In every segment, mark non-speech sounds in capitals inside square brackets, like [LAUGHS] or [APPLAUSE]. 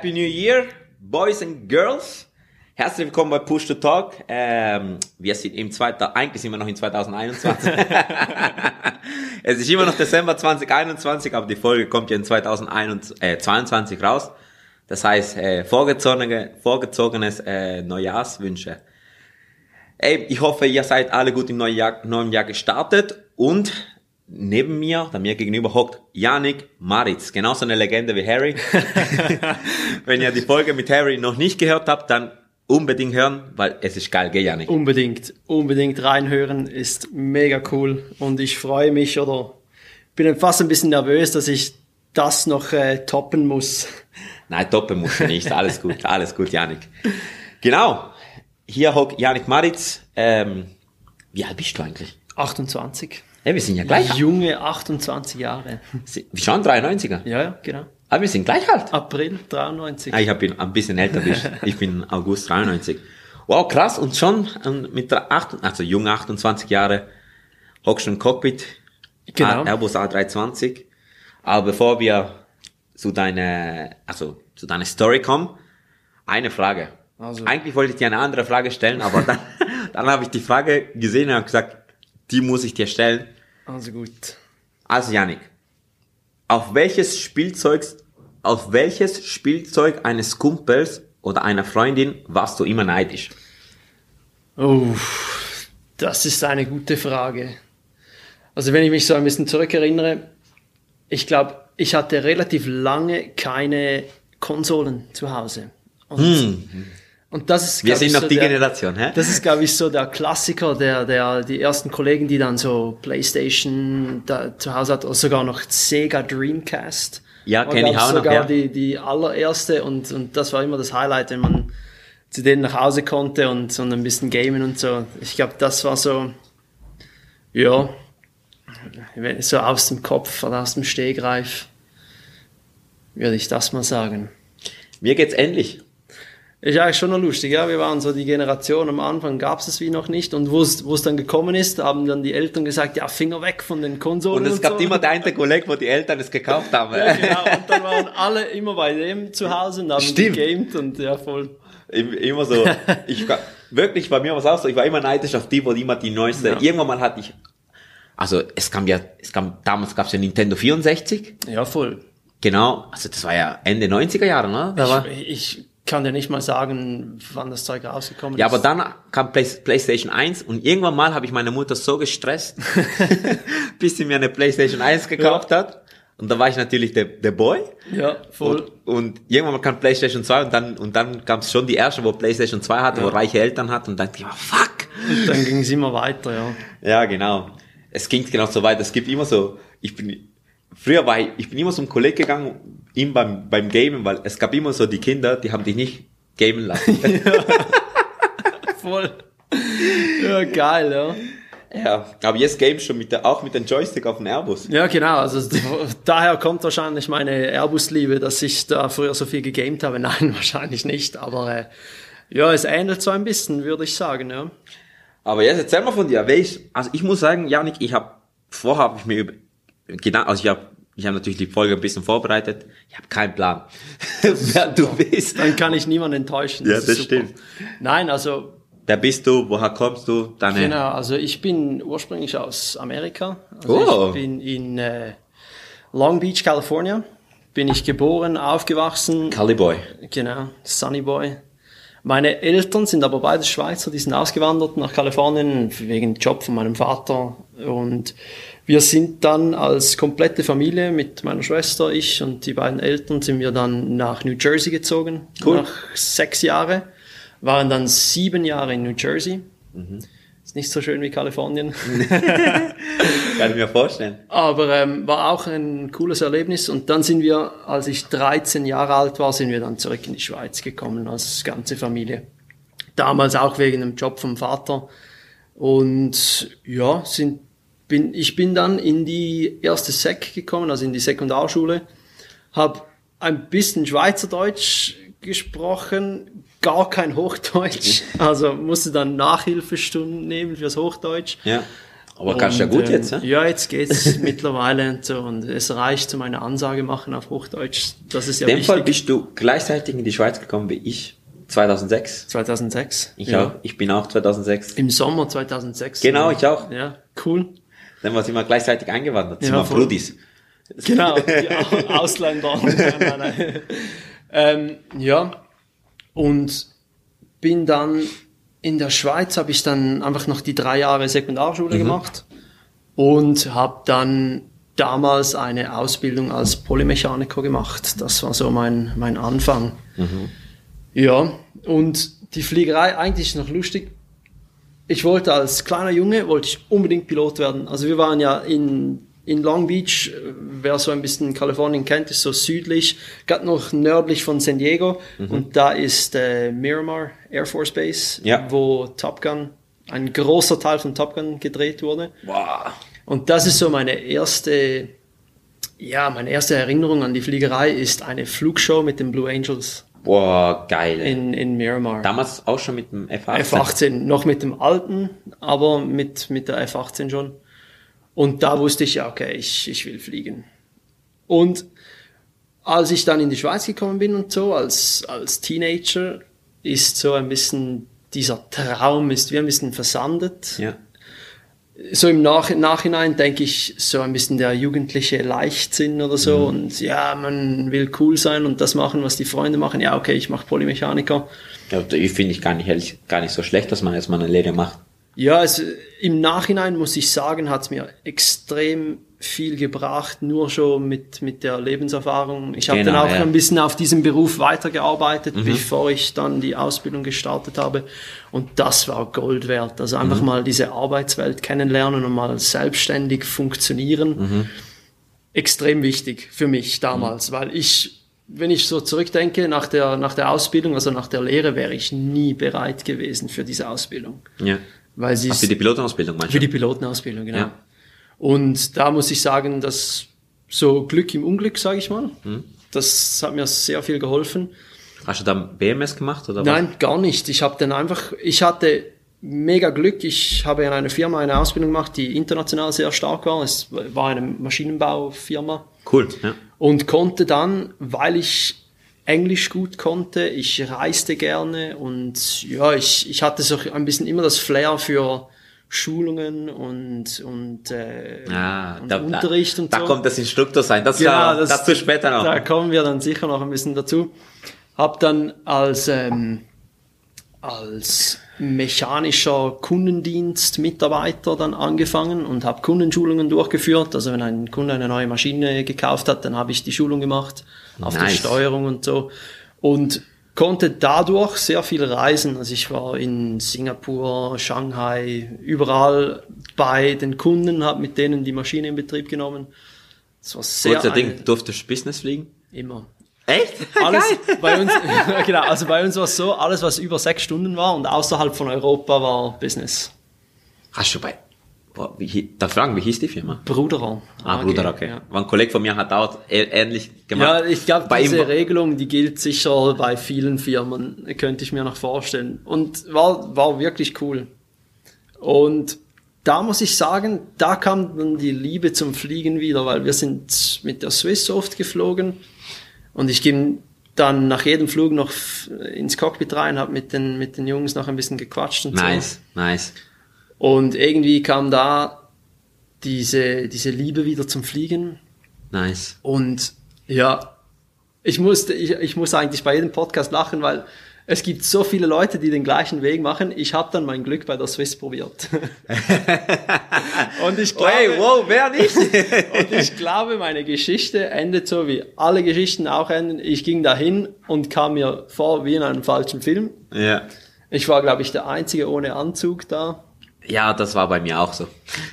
Happy New Year, Boys and Girls. Herzlich willkommen bei Push to Talk. Ähm, wir sind im zweiten, eigentlich sind wir noch in 2021. [LAUGHS] es ist immer noch Dezember 2021, aber die Folge kommt ja in 2022 raus. Das heißt, äh, vorgezogene, vorgezogenes äh, Neujahrswünsche. Ey, ich hoffe, ihr seid alle gut im neuen Jahr, neuen Jahr gestartet und neben mir, da mir gegenüber hockt Yannick Maritz, genauso eine Legende wie Harry. [LAUGHS] Wenn ihr die Folge mit Harry noch nicht gehört habt, dann unbedingt hören, weil es ist geil, gell Yannick? Unbedingt, unbedingt reinhören, ist mega cool und ich freue mich oder bin fast ein bisschen nervös, dass ich das noch äh, toppen muss. Nein, toppen muss ich nicht, alles gut, alles gut, Yannick. Genau, hier hockt Yannick Maritz. Ähm, wie alt bist du eigentlich? 28. Ja, wir sind ja gleich. Junge 28 Jahre. Wir schauen 93er. Ja, ja, genau. Aber wir sind gleich alt. April 93. Ah, ich bin ein bisschen älter, bist. [LAUGHS] ich bin August 93. Wow, krass. Und schon ähm, mit der 8, also jung 28 Jahre, hockst du im Cockpit. Genau. Airbus A320. Aber bevor wir zu deiner, also zu deiner Story kommen, eine Frage. Also- Eigentlich wollte ich dir eine andere Frage stellen, aber dann, [LAUGHS] dann habe ich die Frage gesehen und habe gesagt, die muss ich dir stellen. Also gut. Also Yannick, auf welches Spielzeug, auf welches Spielzeug eines Kumpels oder einer Freundin warst du immer neidisch? Oh, das ist eine gute Frage. Also wenn ich mich so ein bisschen zurückerinnere, ich glaube, ich hatte relativ lange keine Konsolen zu Hause. Und, und das ist. Wir sind noch so die der, Generation, hä? Das ist, glaube ich, so der Klassiker, der, der, die ersten Kollegen, die dann so Playstation da zu Hause hat, oder sogar noch Sega Dreamcast. Ja, War, kenn ich auch noch, sogar ja. die, die allererste und, und das war immer das Highlight, wenn man zu denen nach Hause konnte und, und ein bisschen gamen und so. Ich glaube, das war so, ja, so aus dem Kopf oder aus dem Stehgreif, würde ich das mal sagen. Mir geht's ähnlich. Ist eigentlich schon noch lustig, ja. Wir waren so die Generation, am Anfang gab es es wie noch nicht. Und wo es es dann gekommen ist, haben dann die Eltern gesagt, ja, Finger weg von den Konsolen. Und es gab so. immer den einen Kollegen, wo die Eltern es gekauft haben. Ja, genau. Und dann waren alle immer bei dem zu Hause und haben Stimmt. gegamed und ja, voll. Im- Immer so. Ich, wirklich, bei mir war es auch so, ich war immer neidisch auf die, wo immer die neueste, Ja. irgendwann mal hatte ich, also es kam ja, es kam, damals gab's ja Nintendo 64. Ja, voll. Genau, also das war ja Ende 90er Jahre, ne? Da war, Ich, ich kann dir nicht mal sagen, wann das Zeug rausgekommen Ja, ist. aber dann kam Play PlayStation 1 und irgendwann mal habe ich meine Mutter so gestresst, [LAUGHS] bis sie mir eine PlayStation 1 gekauft hat. Und da war ich natürlich der, der Boy. Ja, voll. Und, und irgendwann mal kam PlayStation 2 und dann, und dann kam es schon die erste, wo PlayStation 2 hatte, wo reiche Eltern hat und dann dachte ich mir, fuck. Und dann ging es immer weiter, ja. Ja, genau. Es ging genau so weit. Es gibt immer so, ich bin, früher war ich, ich bin immer zum Kollegen gegangen, ihm beim, beim Gamen, weil es gab immer so die Kinder, die haben dich nicht gamen lassen. [LAUGHS] Voll. Ja, geil, ja. ja, aber jetzt games schon mit der, auch mit dem Joystick auf dem Airbus. Ja, genau. Also daher kommt wahrscheinlich meine Airbus-Liebe, dass ich da früher so viel gegamed habe. [LAUGHS] Nein, wahrscheinlich nicht. Aber äh, ja, es ähnelt so ein bisschen, würde ich sagen, ja. Aber jetzt erzähl mal von dir. Welch, also ich muss sagen, Janik, ich habe vorher habe ich mir über, Gedanken, also ich habe ich habe natürlich die Folge ein bisschen vorbereitet. Ich habe keinen Plan, [LAUGHS] wer du bist. Dann kann ich niemanden enttäuschen. Ja, ist das stimmt. Nein, also Wer bist du? Woher kommst du? Deine, genau, also ich bin ursprünglich aus Amerika. Also Oh. Ich bin in äh, Long Beach, California. Bin ich geboren, aufgewachsen. Caliboy. Genau, Sunny Boy. Meine Eltern sind aber beide Schweizer, die sind ausgewandert nach Kalifornien wegen Job von meinem Vater. Und wir sind dann als komplette Familie mit meiner Schwester, ich und die beiden Eltern sind wir dann nach New Jersey gezogen. Cool. Nach sechs Jahre. Waren dann sieben Jahre in New Jersey. Ist nicht so schön wie Kalifornien. [LAUGHS] Kann ich mir vorstellen. Aber ähm, war auch ein cooles Erlebnis. Und dann sind wir, als ich 13 Jahre alt war, sind wir dann zurück in die Schweiz gekommen als ganze Familie. Damals auch wegen dem Job vom Vater. Und ja, sind, bin, ich bin dann in die erste Sek gekommen, also in die Sekundarschule. Habe ein bisschen Schweizerdeutsch gesprochen, gar kein Hochdeutsch. Also musste dann Nachhilfestunden nehmen fürs Hochdeutsch. Ja. Aber kannst du ja gut ähm, jetzt, ne? Ja, jetzt geht's [LAUGHS] mittlerweile und so. Und es reicht, um eine Ansage machen auf Hochdeutsch. Das ist ja In dem wichtig. Fall bist du gleichzeitig in die Schweiz gekommen wie ich, 2006. 2006. Ich ja. auch. Ich bin auch 2006. Im Sommer 2006. Genau, ich auch. Ja, cool. Dann war sie mal gleichzeitig eingewandert. Sind Ja, wir voll. Brudis. Genau, die Au- [LAUGHS] Ausländer. Nein, nein, nein. [LAUGHS] ähm, ja, und bin dann in der Schweiz, habe ich dann einfach noch die drei Jahre Sekundarschule gemacht und habe dann damals eine Ausbildung als Polymechaniker gemacht. Das war so mein, mein Anfang. Ja, und die Fliegerei eigentlich noch lustig. Ich wollte als kleiner Junge, wollte ich unbedingt Pilot werden. Also wir waren ja in, in Long Beach, äh, wer so ein bisschen Kalifornien kennt, ist so südlich, gerade noch nördlich von San Diego. Und da ist äh, Miramar Air Force Base, Ja. wo Top Gun, ein großer Teil von Top Gun gedreht wurde. Boah. Und das ist so meine erste, ja, meine erste Erinnerung an die Fliegerei ist eine Flugshow mit den Blue Angels Boah, geil. in, in Miramar. Damals auch schon mit dem F18. F18, noch mit dem alten, aber mit, mit der F18 schon. Und da wusste ich ja, okay, ich, ich will fliegen. Und als ich dann in die Schweiz gekommen bin und so, als, als Teenager, ist so ein bisschen, dieser Traum ist wie ein bisschen versandet. Ja. So im Nach Nachhinein denke ich, so ein bisschen der jugendliche Leichtsinn oder so. Mhm. Und ja, man will cool sein und das machen, was die Freunde machen. Ja, okay, ich mache Polymechaniker. ja ich finde ich gar nicht, gar nicht so schlecht, dass man jetzt mal eine Lehre macht. Ja, es, im Nachhinein muss ich sagen, hat es mir extrem viel gebracht, nur schon mit, mit der Lebenserfahrung. Ich habe Genau, dann auch ja. ein bisschen auf diesem Beruf weitergearbeitet, bevor ich dann die Ausbildung gestartet habe. Und das war Gold wert. Also einfach mal diese Arbeitswelt kennenlernen und mal selbstständig funktionieren. Extrem wichtig für mich damals, weil ich, wenn ich so zurückdenke, nach der, nach der Ausbildung, also nach der Lehre, wäre ich nie bereit gewesen für diese Ausbildung. Ja. Weil sie Ach, für die Pilotenausbildung meinst für du? die Pilotenausbildung, genau. Ja. Und da muss ich sagen, dass so Glück im Unglück, sage ich mal, Hm. das hat mir sehr viel geholfen. Hast du dann BMS gemacht oder Nein, gar nicht. Ich habe dann einfach, ich hatte mega Glück. Ich habe in einer Firma eine Ausbildung gemacht, die international sehr stark war. Es war eine Maschinenbaufirma was? Cool, ja. und konnte dann, weil ich Englisch gut konnte, ich reiste gerne und ja, ich, ich hatte so ein bisschen immer das Flair für Schulungen und, und, äh, Ah, und da, Unterricht da, und da so. kommt das Instruktor sein. Das Genau, ja, das- dazu später noch. Da kommen wir dann sicher noch ein bisschen dazu. Hab dann als, ähm, als mechanischer Kundendienstmitarbeiter dann angefangen und habe Kundenschulungen durchgeführt. Also wenn ein Kunde eine neue Maschine gekauft hat, dann habe ich die Schulung gemacht auf die Nice. Steuerung und so. Und konnte dadurch sehr viel reisen. Also ich war in Singapur, Shanghai, überall bei den Kunden, habe mit denen die Maschine in Betrieb genommen. Das war sehr Kurzer eine- Ding, durftest du Business fliegen? Immer. Echt? [LAUGHS] Alles bei uns, [LAUGHS] genau, also bei uns war es so, alles was über sechs Stunden war und außerhalb von Europa war Business. Hast du bei, boah, wie, hi- darf ich fragen, wie hieß die Firma? Bruderer. Ah, AG, Bruder, okay. Ja, War ein Kollege von mir hat auch ä- ähnlich gemacht. ja ich glaube, diese Regelung, die gilt sicher bei vielen Firmen, könnte ich mir noch vorstellen. Und war, war wirklich cool. Und da muss ich sagen, da kam dann die Liebe zum Fliegen wieder, weil wir sind mit der Swiss oft geflogen und ich ging dann nach jedem Flug noch ins Cockpit rein, habe mit den, mit den Jungs noch ein bisschen gequatscht und so. Nice, nice. Und irgendwie kam da diese, diese Liebe wieder zum Fliegen. Nice. Und ja, ich musste, ich, ich muss eigentlich bei jedem Podcast lachen, weil es gibt so viele Leute, die den gleichen Weg machen. Ich habe dann mein Glück bei der Swiss probiert. [LAUGHS] und ich glaube, Hey, wow, wer nicht? [LAUGHS] und ich glaube, meine Geschichte endet so, wie alle Geschichten auch enden. Ich ging dahin und kam mir vor wie in einem falschen Film. ja. Ich war, glaube ich, der Einzige ohne Anzug da. Ja, das war bei mir auch so.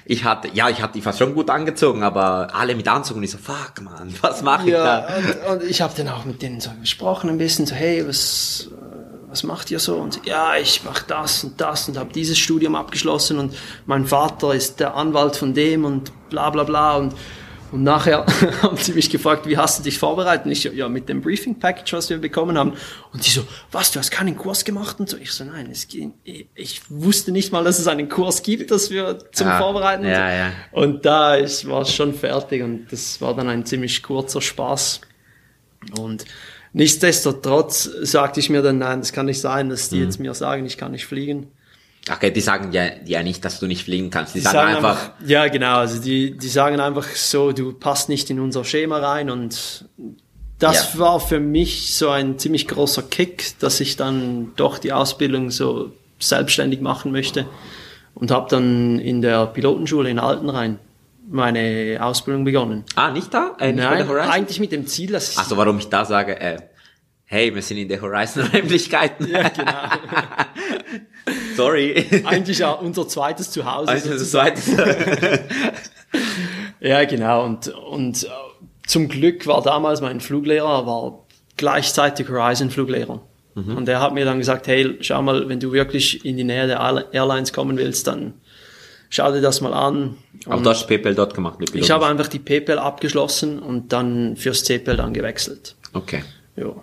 Ich hatte, ja, ich hatte die fast schon gut angezogen, aber alle mit Anzug und ich so, fuck man, was mache ich Ja, da? und, und ich habe dann auch mit denen so gesprochen ein bisschen, so hey, was, was macht ihr so? Und ja, ich mache das und das und habe dieses Studium abgeschlossen und mein Vater ist der Anwalt von dem und bla bla bla und Und nachher [LAUGHS] haben sie mich gefragt, wie hast du dich vorbereitet? Und ich so, ja, mit dem Briefing Package, was wir bekommen haben. Und die so, was, du hast keinen Kurs gemacht? Und so, ich so, nein, es ging, ich wusste nicht mal, dass es einen Kurs gibt, dass wir zum Ah, Vorbereiten. und ja, ja. Und da ist, war es schon fertig und das war dann ein ziemlich kurzer Spaß. Und nichtsdestotrotz sagte ich mir dann, nein, das kann nicht sein, dass die Mhm. jetzt mir sagen, ich kann nicht fliegen. Okay, die sagen ja, ja nicht, dass du nicht fliegen kannst. Die, Die sagen, einfach, ja, genau. Also die, die sagen einfach so, du passt nicht in unser Schema rein und das Ja. war für mich so ein ziemlich großer Kick, dass ich dann doch die Ausbildung so selbstständig machen möchte und habe dann in der Pilotenschule in Altenrhein meine Ausbildung begonnen. ah, nicht da? Äh, nicht Nein, eigentlich mit dem Ziel, dass ich Also warum ich da sage, äh, hey, wir sind in der Horizon-Räumlichkeiten. ja, genau. [LAUGHS] Sorry. eigentlich ja unser zweites Zuhause. Also das sozusagen. zweite. [LAUGHS] Ja, genau. Und, und äh, zum Glück war damals mein Fluglehrer, war gleichzeitig Horizon-Fluglehrer. Und er hat mir dann gesagt, hey, schau mal, wenn du wirklich in die Nähe der Airli- Airlines kommen willst, dann schau dir das mal an. Aber du hast PayPal dort gemacht, mit Ich habe einfach die PayPal abgeschlossen und dann fürs CPL dann gewechselt. Okay. Ja.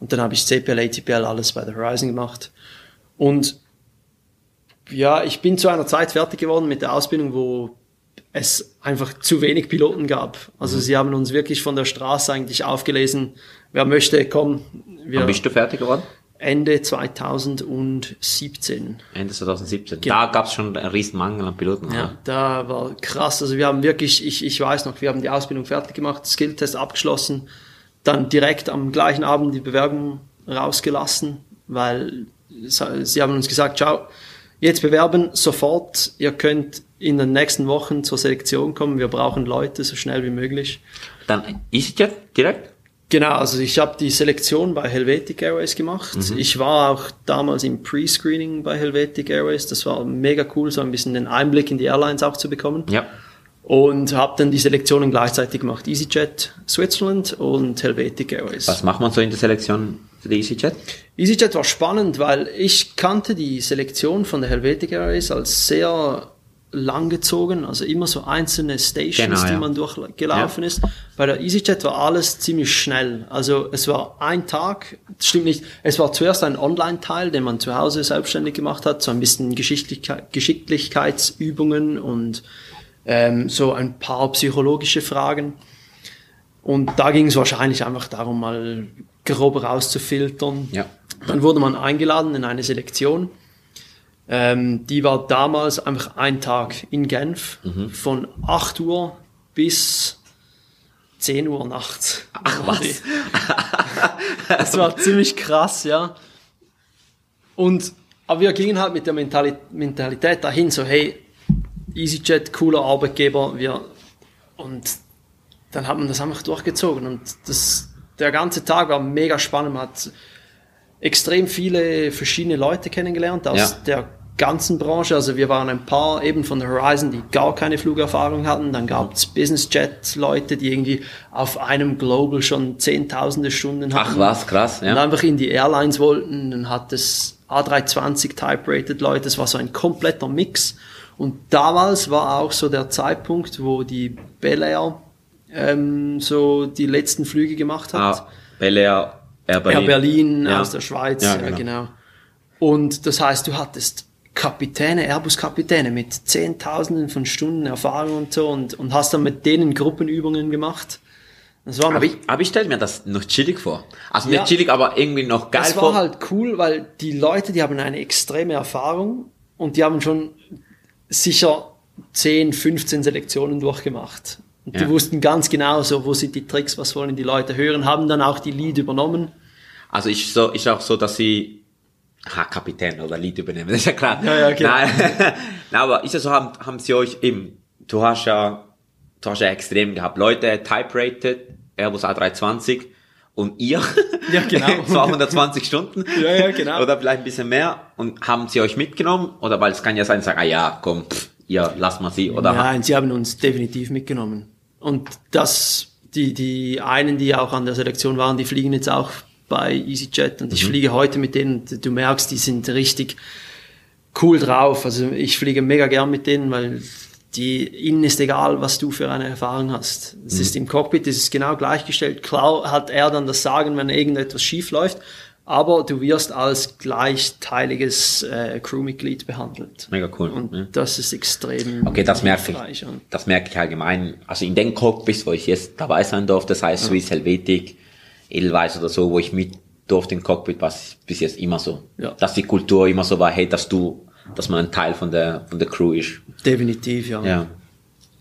Und dann habe ich CPL, ATPL, alles bei der Horizon gemacht. Und ja, ich bin zu einer Zeit fertig geworden mit der Ausbildung, wo es einfach zu wenig Piloten gab. Also sie haben uns wirklich von der Straße eigentlich aufgelesen, wer möchte, komm. Wir Wann bist du fertig geworden? Ende 2017. Ende 2017. Genau. Da gab es schon einen riesen Mangel an Piloten. Ja, da war krass. Also wir haben wirklich, ich, ich weiß noch, wir haben die Ausbildung fertig gemacht, Skilltest abgeschlossen, dann direkt am gleichen Abend die Bewerbung rausgelassen, weil sie haben uns gesagt, ciao, jetzt bewerben, sofort, ihr könnt in den nächsten Wochen zur Selektion kommen, wir brauchen Leute so schnell wie möglich. Dann EasyJet direkt? Genau, also ich habe die Selektion bei Helvetic Airways gemacht. Ich war auch damals im Pre-Screening bei Helvetic Airways. Das war mega cool, so ein bisschen den Einblick in die Airlines auch zu bekommen. Ja. Und habe dann die Selektionen gleichzeitig gemacht. EasyJet Switzerland und Helvetic Airways. Was macht man so in der Selektion für die EasyJet? EasyJet war spannend, weil ich kannte die Selektion von der Helvetic Airways als sehr langgezogen, also immer so einzelne Stations, Genau, die ja. man durchgelaufen ist. Bei der EasyJet war alles ziemlich schnell. Also es war ein Tag, stimmt nicht, es war zuerst ein Online-Teil, den man zu Hause selbstständig gemacht hat, so ein bisschen Geschicklichkeit, Geschicklichkeitsübungen und ähm, so ein paar psychologische Fragen. Und da ging es wahrscheinlich einfach darum, mal grob rauszufiltern. Ja. Dann wurde man eingeladen in eine Selektion. Ähm, die war damals einfach ein Tag in Genf von 8 Uhr bis 10 Uhr nachts. Ach was. [LAUGHS] [LAUGHS] Das war ziemlich krass, ja. Und, aber wir gingen halt mit der Mentali Mentalität dahin, so hey, EasyJet, cooler Arbeitgeber, wir, und dann hat man das einfach durchgezogen und das, der ganze Tag war mega spannend, man hat extrem viele verschiedene Leute kennengelernt aus Ja. der ganzen Branche. Also wir waren ein paar eben von Horizon, die gar keine Flugerfahrung hatten. Dann gab es Business Jet Leute, die irgendwie auf einem Global schon zehntausende Stunden hatten. Ach was, krass. Und Ja. einfach in die Airlines wollten. Dann hat es A320 Type-Rated Leute. Das war so ein kompletter Mix. Und damals war auch so der Zeitpunkt, wo die Bel Air ähm, so die letzten Flüge gemacht hat. Ah, Bel Air, Air Berlin. Air Berlin Ja. aus der Schweiz, Ja, genau. genau. Und das heißt, du hattest Kapitäne, Airbus-Kapitäne mit Zehntausenden von Stunden Erfahrung und so und, und hast dann mit denen Gruppenübungen gemacht. Das war, Aber ich, aber ich stelle mir das noch chillig vor. Also Ja. nicht chillig, aber irgendwie noch geil das vor. war halt cool, weil die Leute, die haben eine extreme Erfahrung und die haben schon sicher 10, 15 Selektionen durchgemacht. Und die Ja. wussten ganz genau so, wo sind die Tricks, was wollen die Leute hören, haben dann auch die Lead übernommen. Also ich so, ist auch so, dass sie ha, Kapitän oder Lied übernehmen, das [LAUGHS] ist ja klar. Ja, ja, genau. Nein, [LAUGHS] Nein, aber ist ja so, haben, haben sie euch eben, du hast ja, du hast ja extrem gehabt, Leute, Type-Rated, Airbus A320 und ihr, Ja, genau. [LAUGHS] 220 Stunden. Ja, ja, genau. Oder vielleicht ein bisschen mehr und haben sie euch mitgenommen oder weil es kann ja sein, sagen, ah ja, komm, pff, ihr lasst mal sie oder Nein, sie haben uns definitiv mitgenommen. Und das, die, die einen, die auch an der Selektion waren, die fliegen jetzt auch bei EasyJet und ich fliege heute mit denen, du merkst, die sind richtig cool drauf. Also ich fliege mega gern mit denen, weil die, ihnen ist egal, was du für eine Erfahrung hast. Es ist im Cockpit, es ist genau gleichgestellt. Klar hat er dann das Sagen, wenn irgendetwas schief läuft, aber du wirst als gleichteiliges äh, Crewmitglied behandelt. Mega cool. Und ja. das ist extrem Okay, das merke ich. Das merke ich allgemein. Also in den Cockpits, wo ich jetzt dabei sein durfte, das heißt Swiss Helvetic, Edelweiss oder so, wo ich mit durfte im Cockpit, war es bis jetzt immer so. Ja. Dass die Kultur immer so war, hey, dass du, dass man ein Teil von der, von der Crew ist. Definitiv, ja. Ja.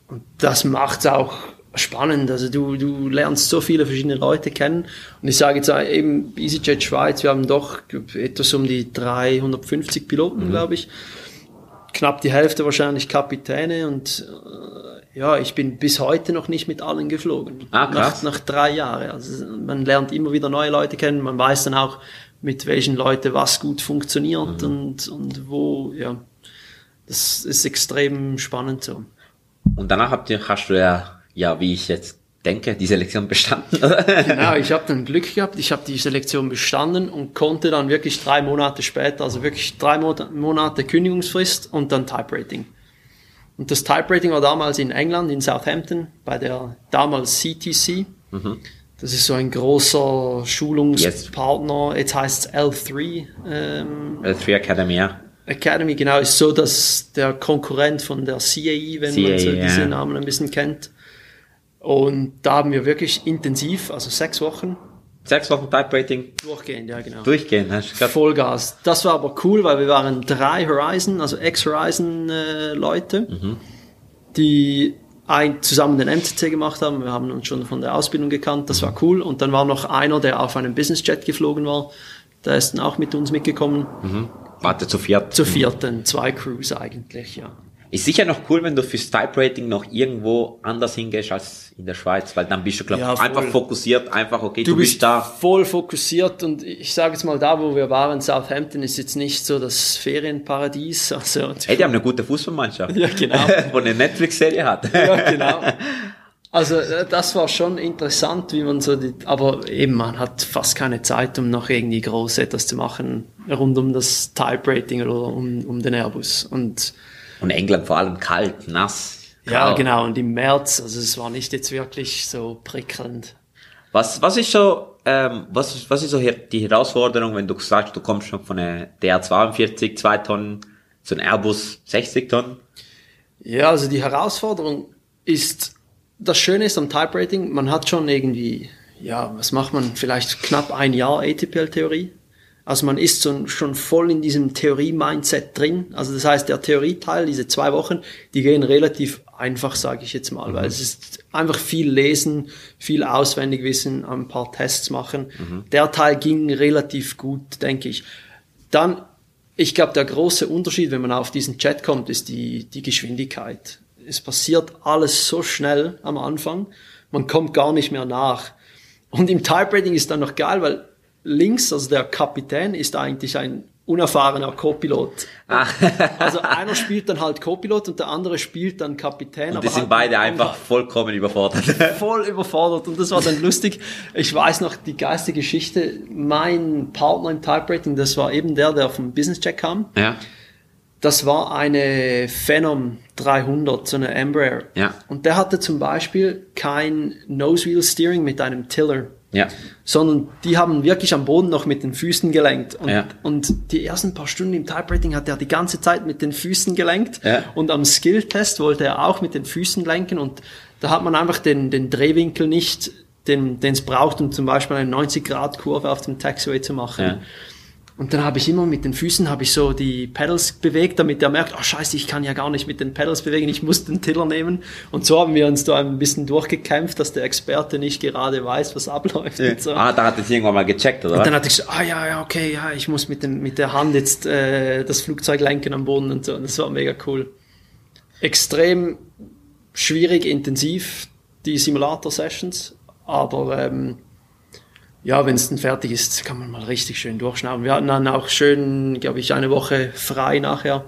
Und das macht's auch spannend. Also du, du lernst so viele verschiedene Leute kennen. Und ich sage jetzt eben EasyJet Schweiz, wir haben doch etwas um die 350 Piloten, Mhm. glaube ich. Knapp die Hälfte wahrscheinlich Kapitäne und äh, ja, ich bin bis heute noch nicht mit allen geflogen. Ah, krass. Nach, nach drei Jahren. Also man lernt immer wieder neue Leute kennen, man weiß dann auch, mit welchen Leuten was gut funktioniert Mhm. und, und wo, ja. Das ist extrem spannend so. Und danach habt ihr, hast du ja, ja, wie ich jetzt denke, die Selektion bestanden. [LAUGHS] Genau, ich habe dann Glück gehabt, ich habe die Selektion bestanden und konnte dann wirklich drei Monate später, also wirklich drei Monate, Kündigungsfrist und dann Type Rating. Und das Type Rating war damals in England, in Southampton, bei der damals CTC. Das ist so ein großer Schulungspartner, jetzt heißt es L3 ähm, Äh, Three Academy, ja. Academy, genau, ist so, dass der Konkurrent von der CAE, wenn man so CAE, diese. Namen ein bisschen kennt. Und da haben wir wirklich intensiv, also sechs Wochen, Sechs Wochen Type Rating durchgehend, ja genau. durchgehen. Hast du gesagt? Vollgas. Das war aber cool, weil wir waren drei Horizon, also Ex-Horizon äh, Leute, die ein, zusammen den MCC gemacht haben. Wir haben uns schon von der Ausbildung gekannt, das war cool. Und dann war noch einer, der auf einem Business Jet geflogen war. Der ist dann auch mit uns mitgekommen. Warte zu viert. Zu vierten, zwei Crews eigentlich, ja. Ist sicher noch cool, wenn du fürs Type Rating noch irgendwo anders hingehst als in der Schweiz, weil dann bist du, glaub Ja, voll. einfach fokussiert, einfach, okay, du, Du bist bist da. voll fokussiert und ich sage jetzt mal, da wo wir waren, Southampton ist jetzt nicht so das Ferienparadies. [LAUGHS] Also, Hey, die haben eine gute Fußballmannschaft. Ja, genau. [LAUGHS] Wo eine Netflix-Serie hat. ja, genau. [LAUGHS] Also äh, das war schon interessant, wie man so die, aber eben man hat fast keine Zeit, um noch irgendwie groß etwas zu machen rund um das Type Rating oder um, um den Airbus. Und Und England vor allem kalt, nass. ja, grau. genau. Und im März, also es war nicht jetzt wirklich so prickelnd. Was, was ist so, ähm, was, ist- was ist so hier die Herausforderung, wenn du sagst, du kommst schon von einer DR42, 2 Tonnen, zu einem Airbus 60 Tonnen? Ja, also die Herausforderung ist, das Schöne ist am Type Rating, man hat schon irgendwie, ja, was macht man, vielleicht knapp ein Jahr ATPL-Theorie. Also man ist so, schon voll in diesem Theorie-Mindset drin. Also das heißt, der Theorieteil, diese zwei Wochen, die gehen relativ einfach, sage ich jetzt mal, weil es ist einfach viel lesen, viel auswendig wissen, ein paar Tests machen. Der Teil ging relativ gut, denke ich. Dann, ich glaube, der große Unterschied, wenn man auf diesen Chat kommt, ist die, die Geschwindigkeit. Es passiert alles so schnell am Anfang, man kommt gar nicht mehr nach. Und im Type Rating ist dann noch geil, weil links, also der Kapitän, ist eigentlich ein unerfahrener Co-Pilot. [LAUGHS] Also einer spielt dann halt Co-Pilot und der andere spielt dann Kapitän. Und die sind halt beide einfach vollkommen überfordert. [LAUGHS] voll überfordert und das war dann lustig. Ich weiß noch die geilste Geschichte. Mein Partner im Type Rating, das war eben der, der vom Business Check kam. ja. Das war eine Phenom 300, so eine Embraer. Ja. Und der hatte zum Beispiel kein Nosewheel Steering mit einem Tiller. Ja. Sondern die haben wirklich am Boden noch mit den Füßen gelenkt. Und, Ja. und die ersten paar Stunden im Type Rating hat er die ganze Zeit mit den Füßen gelenkt. Ja. Und am Skill-Test wollte er auch mit den Füßen lenken. Und da hat man einfach den, den Drehwinkel nicht, den den es braucht, um zum Beispiel eine 90-Grad-Kurve auf dem Taxiway zu machen. Ja. Und dann habe ich immer mit den Füßen habe ich so die Pedals bewegt, damit er merkt, oh scheiße, ich kann ja gar nicht mit den Pedals bewegen, ich muss den Tiller nehmen. Und so haben wir uns da ein bisschen durchgekämpft, dass der Experte nicht gerade weiß, was abläuft. Und so. Ah, da hat es irgendwann mal gecheckt, oder? Und dann hatte ich so, ah ja, ja, okay, ja, ich muss mit, dem, mit der Hand jetzt äh, das Flugzeug lenken am Boden und so. Und das war mega cool. Extrem schwierig, intensiv, die Simulator-Sessions. Aber ähm, ja, wenn es dann fertig ist, kann man mal richtig schön durchschnauben. Wir hatten dann auch schön, glaube ich, eine Woche frei nachher.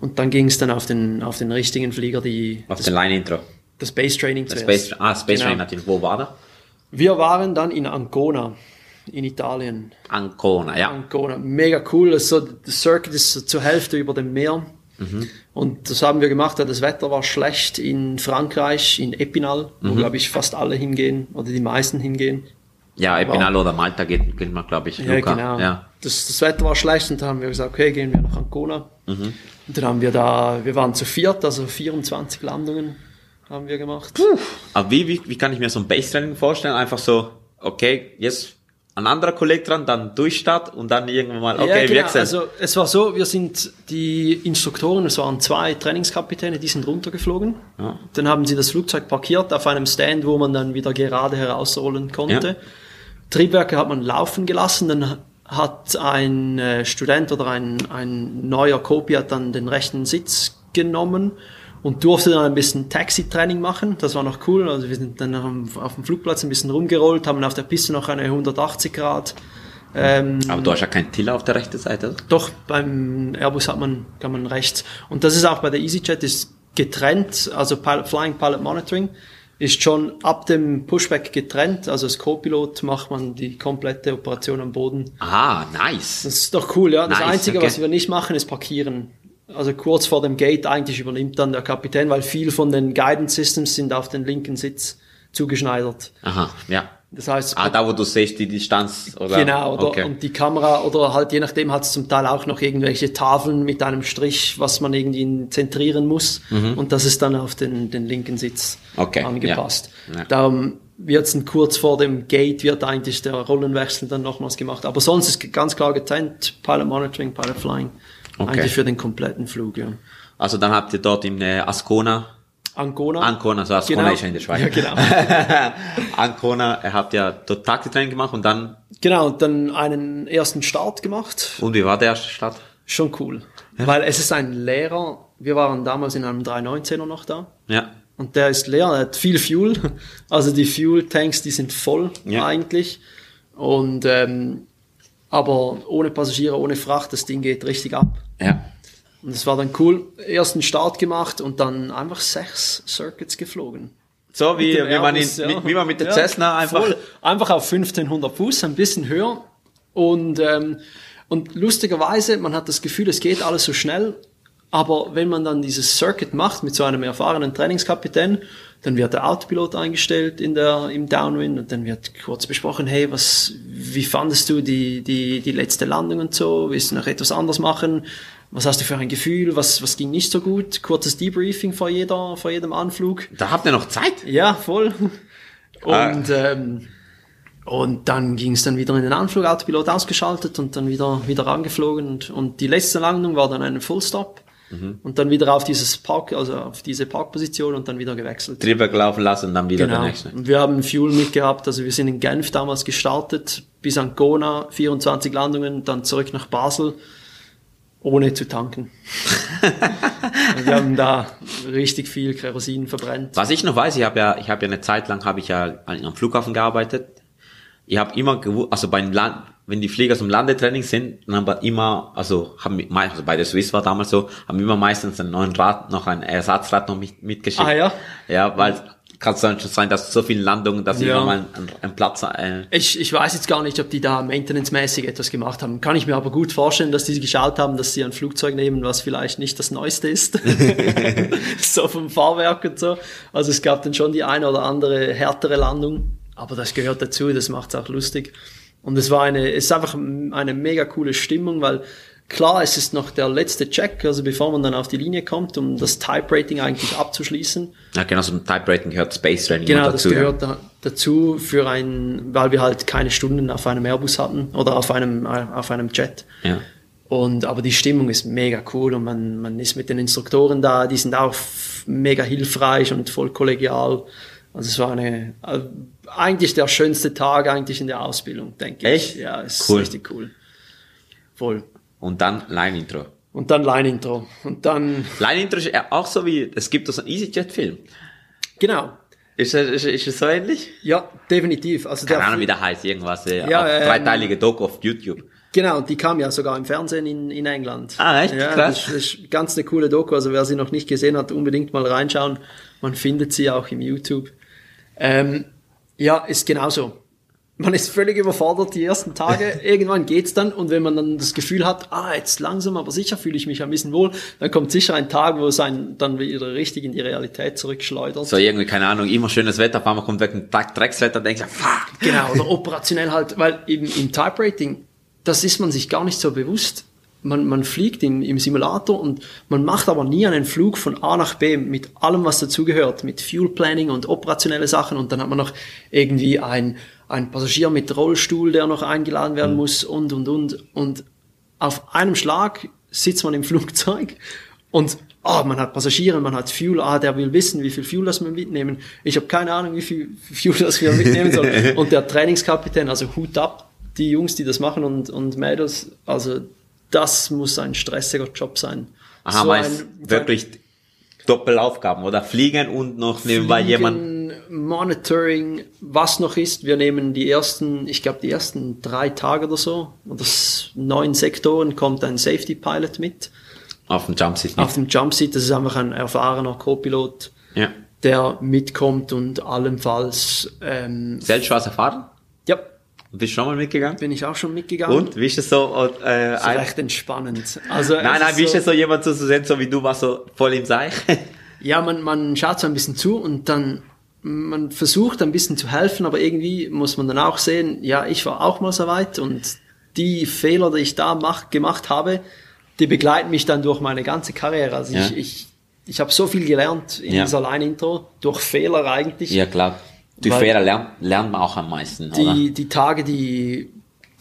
Und dann ging es dann auf den, auf den richtigen Flieger, die, Auf den Line-Intro. das Base Training Das zuerst. Space, ah, Space Genau. Train natürlich. Wo war der? Wir waren dann in Ancona, in Italien. Ancona, ja. Ancona, mega cool. Also, der Circuit ist zur Hälfte über dem Meer. Und das haben wir gemacht, weil das Wetter war schlecht in Frankreich, in Epinal, wo, glaube ich, fast alle hingehen oder die meisten hingehen. Ja, Epinal oder Malta geht, geht man, glaube ich. Ja, Luca. genau. Ja. Das, das Wetter war schlecht und dann haben wir gesagt, okay, gehen wir nach Ancona. Mhm. Und dann haben wir da, wir waren zu viert, also 24 Landungen haben wir gemacht. Aber wie, wie, wie kann ich mir so ein Base-Training vorstellen? Einfach so, okay, jetzt ein anderer Kollege dran, dann Durchstart und dann irgendwann mal, okay, ja, genau. wechseln. Also es war so, wir sind die Instruktoren, es waren zwei Trainingskapitäne, die sind runtergeflogen. Ja. Dann haben sie das Flugzeug parkiert auf einem Stand, wo man dann wieder gerade herausrollen konnte. Ja. Triebwerke hat man laufen gelassen, dann hat ein äh, Student oder ein, ein neuer Kopi hat dann den rechten Sitz genommen und durfte dann ein bisschen Taxi-Training machen. Das war noch cool. Also wir sind dann auf dem Flugplatz ein bisschen rumgerollt, haben auf der Piste noch eine 180 Grad. Ähm, Aber du hast ja keinen Tiller auf der rechten Seite, oder? doch, beim Airbus hat man, kann man rechts. Und das ist auch bei der EasyJet ist getrennt, also Pilot, Flying Pilot Monitoring ist schon ab dem Pushback getrennt. Also als Co-Pilot macht man die komplette Operation am Boden. Ah, nice. Das ist doch cool, ja. Das Nice, Einzige, okay. was wir nicht machen, ist parkieren. Also kurz vor dem Gate eigentlich übernimmt dann der Kapitän, weil viel von den Guidance Systems sind auf den linken Sitz zugeschneidert. Aha, ja. Das heißt, Ah, da wo du siehst, die Distanz, oder? Genau, oder, Okay. und die Kamera, oder halt je nachdem hat es zum Teil auch noch irgendwelche Tafeln mit einem Strich, was man irgendwie zentrieren muss. Und das ist dann auf den, den linken Sitz Mhm. Okay, angepasst. ja. Ja. Darum dann kurz vor dem Gate wird eigentlich der Rollenwechsel dann nochmals gemacht. Aber sonst ist ganz klar getrennt, Pilot Monitoring, Pilot Flying. Okay. Eigentlich für den kompletten Flug, ja. Also dann habt ihr dort in äh, Ascona, Ancona. Ancona, so Ascona Genau. ist ja in der Schweiz. Ja, genau. [LAUGHS] Ancona, ihr habt ja dort Taxitraining gemacht und dann, genau, und dann einen ersten Start gemacht. und wie war der erste Start? Schon cool. Weil es ist ein Lehrer, wir waren damals in einem 319er noch da. Ja. Und der ist leer, er hat viel Fuel. Also die Fuel-Tanks, die sind voll Ja. eigentlich. Und ähm, aber ohne Passagiere, ohne Fracht, das Ding geht richtig ab. Ja. Und es war dann cool. Ersten Start gemacht und dann einfach sechs Circuits geflogen. So wie, wie, man, in, ja. wie, wie man mit der Ja, Cessna einfach, voll. einfach auf 1500 Fuß, ein bisschen höher. Und, ähm, und lustigerweise, man hat das Gefühl, es geht alles so schnell. Aber wenn man dann dieses Circuit macht mit so einem erfahrenen Trainingskapitän, dann wird der Autopilot eingestellt in der, im Downwind und dann wird kurz besprochen, hey, was, wie fandest du die, die, die letzte Landung und so? Willst du noch etwas anders machen? Was hast du für ein Gefühl? Was, was ging nicht so gut? Kurzes Debriefing vor jeder, vor jedem Anflug. da habt ihr noch Zeit? Ja, voll. Ah. Und, ähm, und dann ging es dann wieder in den Anflug, Autopilot ausgeschaltet und dann wieder, wieder angeflogen. Und, und die letzte Landung war dann ein Fullstop. Mhm. Und dann wieder auf dieses Park, also auf diese Parkposition und dann wieder gewechselt. Triebwerk laufen lassen und dann wieder Genau. der nächste. Und wir haben Fuel mitgehabt, also wir sind in Genf damals gestartet, bis Ancona, 24 Landungen, dann zurück nach Basel, ohne zu tanken. [LAUGHS] Wir haben da richtig viel Kerosin verbrennt. Was ich noch weiß, ich habe ja, ich habe ja eine Zeit lang habe ich ja am Flughafen gearbeitet. Ich habe immer gewusst, also beim Land, wenn die Flieger zum Landetraining sind, dann haben wir immer, also haben also bei der Swiss war damals so, haben wir immer meistens einen neuen Rad, noch ein Ersatzrad noch mit, mitgeschickt. Ah, ja? Ja, weil kann es dann schon sein, dass so viele Landungen, dass Ja. immer mal ein, ein Platz, äh, Ich, ich weiß jetzt gar nicht, ob die da maintenance-mäßig etwas gemacht haben. Kann ich mir aber gut vorstellen, dass die geschaut haben, dass sie ein Flugzeug nehmen, was vielleicht nicht das Neueste ist. [LAUGHS] [LAUGHS] so vom Fahrwerk und so. Also es gab dann schon die eine oder andere härtere Landung. Aber das gehört dazu, das macht's auch lustig. Und es war eine, es ist einfach eine mega coole Stimmung, weil klar, es ist noch der letzte Check, also bevor man dann auf die Linie kommt, um das Type Rating eigentlich abzuschließen. ja genau, zum Type Rating gehört Space Training Genau, immer das dazu. gehört da, dazu für ein, weil wir halt keine Stunden auf einem Airbus hatten oder auf einem, auf einem Jet. Ja. ja. Und, aber die Stimmung ist mega cool und man, man ist mit den Instruktoren da, die sind auch mega hilfreich und voll kollegial. Also es war eine, eigentlich der schönste Tag eigentlich in der Ausbildung, denke Echt? ich. Ja, ist Cool. richtig cool. Voll. Und dann Line-Intro. Und dann Line-Intro. Und dann, Line-Intro ist ja auch so wie, es gibt so einen EasyJet-Film. genau. Ist, es- ist, ist es so ähnlich? Ja, definitiv. Also Keine Ahnung, wie der heißt, irgendwas, äh, Ja, ähm, dreiteilige Doku auf YouTube. Genau, die kam ja sogar im Fernsehen in, in England. Ah, echt? Ja, Krass. Das ist ganz eine coole Doku. Also wer sie noch nicht gesehen hat, unbedingt mal reinschauen. Man findet sie auch im YouTube. Ähm, ja, ist genauso. man ist völlig überfordert die ersten Tage. [LAUGHS] Irgendwann geht's dann und wenn man dann das Gefühl hat, ah, jetzt langsam, aber sicher fühle ich mich ein bisschen wohl, dann kommt sicher ein Tag, wo es einen dann wieder richtig in die Realität zurückschleudert. So irgendwie, keine Ahnung, immer schönes Wetter, auf einmal kommt weg ein Tag Dreckswetter, denkst du, fuck. Genau, oder operationell halt, weil eben im Type Rating, das ist man sich gar nicht so bewusst. Man, man fliegt im, im Simulator und man macht aber nie einen Flug von A nach B mit allem, was dazugehört, mit Fuel Planning und operationelle Sachen und dann hat man noch irgendwie ein ein Passagier mit Rollstuhl, der noch eingeladen werden mhm. muss und, und, und. Und auf einem Schlag sitzt man im [LAUGHS] Flugzeug und ah, man hat Passagiere, man hat Fuel, ah, der will wissen, wie viel Fuel das wir mitnehmen. Ich habe keine Ahnung, wie viel [LAUGHS] Fuel das wir mitnehmen sollen. [LAUGHS] Und der Trainingskapitän, also Hut ab, die Jungs, die das machen und, und Mädels, also das muss ein stressiger Job sein. Aha, so ein, wirklich Doppelaufgaben oder fliegen und noch nebenbei jemand Monitoring, was noch ist. Wir nehmen die ersten, ich glaube die ersten drei Tage oder so, oder neun Sektoren kommt ein Safety Pilot mit. Auf dem Jumpseat. Auf dem Jumpseat, das ist einfach ein erfahrener Co-Pilot, ja. der mitkommt und allenfalls... Ähm, Selbst schwarz erfahren? Ja. Bist du schon mal mitgegangen? Bin ich auch schon mitgegangen. Und wie ist es so? Äh, ist recht entspannend. Also nein, nein, wie ist es so, jemand zu sehen, so wie du warst, so voll im Seich? [LAUGHS] ja, man, man schaut so ein bisschen zu und dann man versucht ein bisschen zu helfen, aber irgendwie muss man dann auch sehen, ja, ich war auch mal so weit und die Fehler, die ich da mach, gemacht habe, die begleiten mich dann durch meine ganze Karriere. Also ja. ich, ich, ich habe so viel gelernt in ja. dieser Line-Intro, durch Fehler eigentlich. Ja, klar. Durch Fehler lernt, lernt man auch am meisten. Die, oder? die Tage, die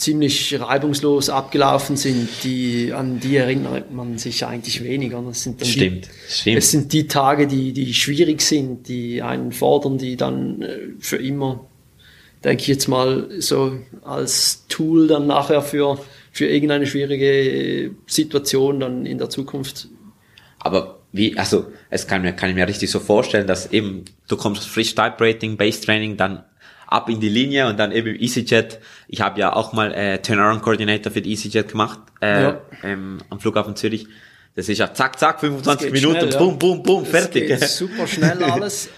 ziemlich reibungslos abgelaufen sind, die, an die erinnert man sich eigentlich weniger. Das sind stimmt, die, stimmt. Es sind die Tage, die, die schwierig sind, die einen fordern, die dann äh, für immer, denke ich jetzt mal, so als Tool dann nachher für, für irgendeine schwierige Situation dann in der Zukunft. Aber wie, also, es kann mir, kann ich mir richtig so vorstellen, dass eben, du kommst frisch Type Rating, Base Training, dann ab in die Linie und dann eben EasyJet. Ich habe ja auch mal äh, Turnaround Coordinator für die EasyJet gemacht äh, ja. ähm, am Flughafen Zürich. Das ist ja zack, zack, 25 Minuten, schnell, ja. boom, boom, boom, fertig. Geht super schnell [LAUGHS] alles.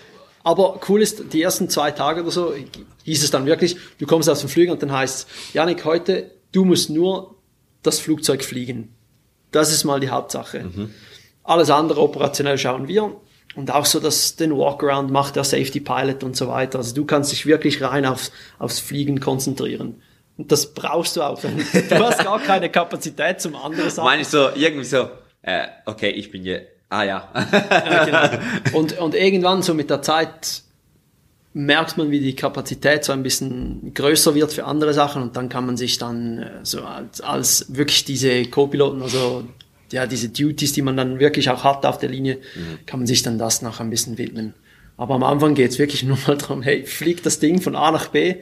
Aber cool ist, die ersten zwei Tage oder so hieß es dann wirklich, du kommst aus dem Flüger und dann heißt es, Janik, heute, du musst nur das Flugzeug fliegen. Das ist mal die Hauptsache. Mhm. Alles andere operationell schauen wir und auch so, dass den Walkaround macht der Safety Pilot und so weiter. Also du kannst dich wirklich rein aufs, aufs Fliegen konzentrieren. Und das brauchst du auch. [LAUGHS] Du hast gar keine Kapazität zum anderen Sachen. Meine ich so, irgendwie so, äh, okay, ich bin hier, ah ja. ja genau. und, und irgendwann so mit der Zeit merkt man, wie die Kapazität so ein bisschen größer wird für andere Sachen und dann kann man sich dann äh, so als, als wirklich diese Co-Piloten, also ja, diese Duties, die man dann wirklich auch hat auf der Linie, mhm. kann man sich dann das noch ein bisschen widmen. Aber am Anfang geht's wirklich nur mal darum, hey, flieg das Ding von A nach B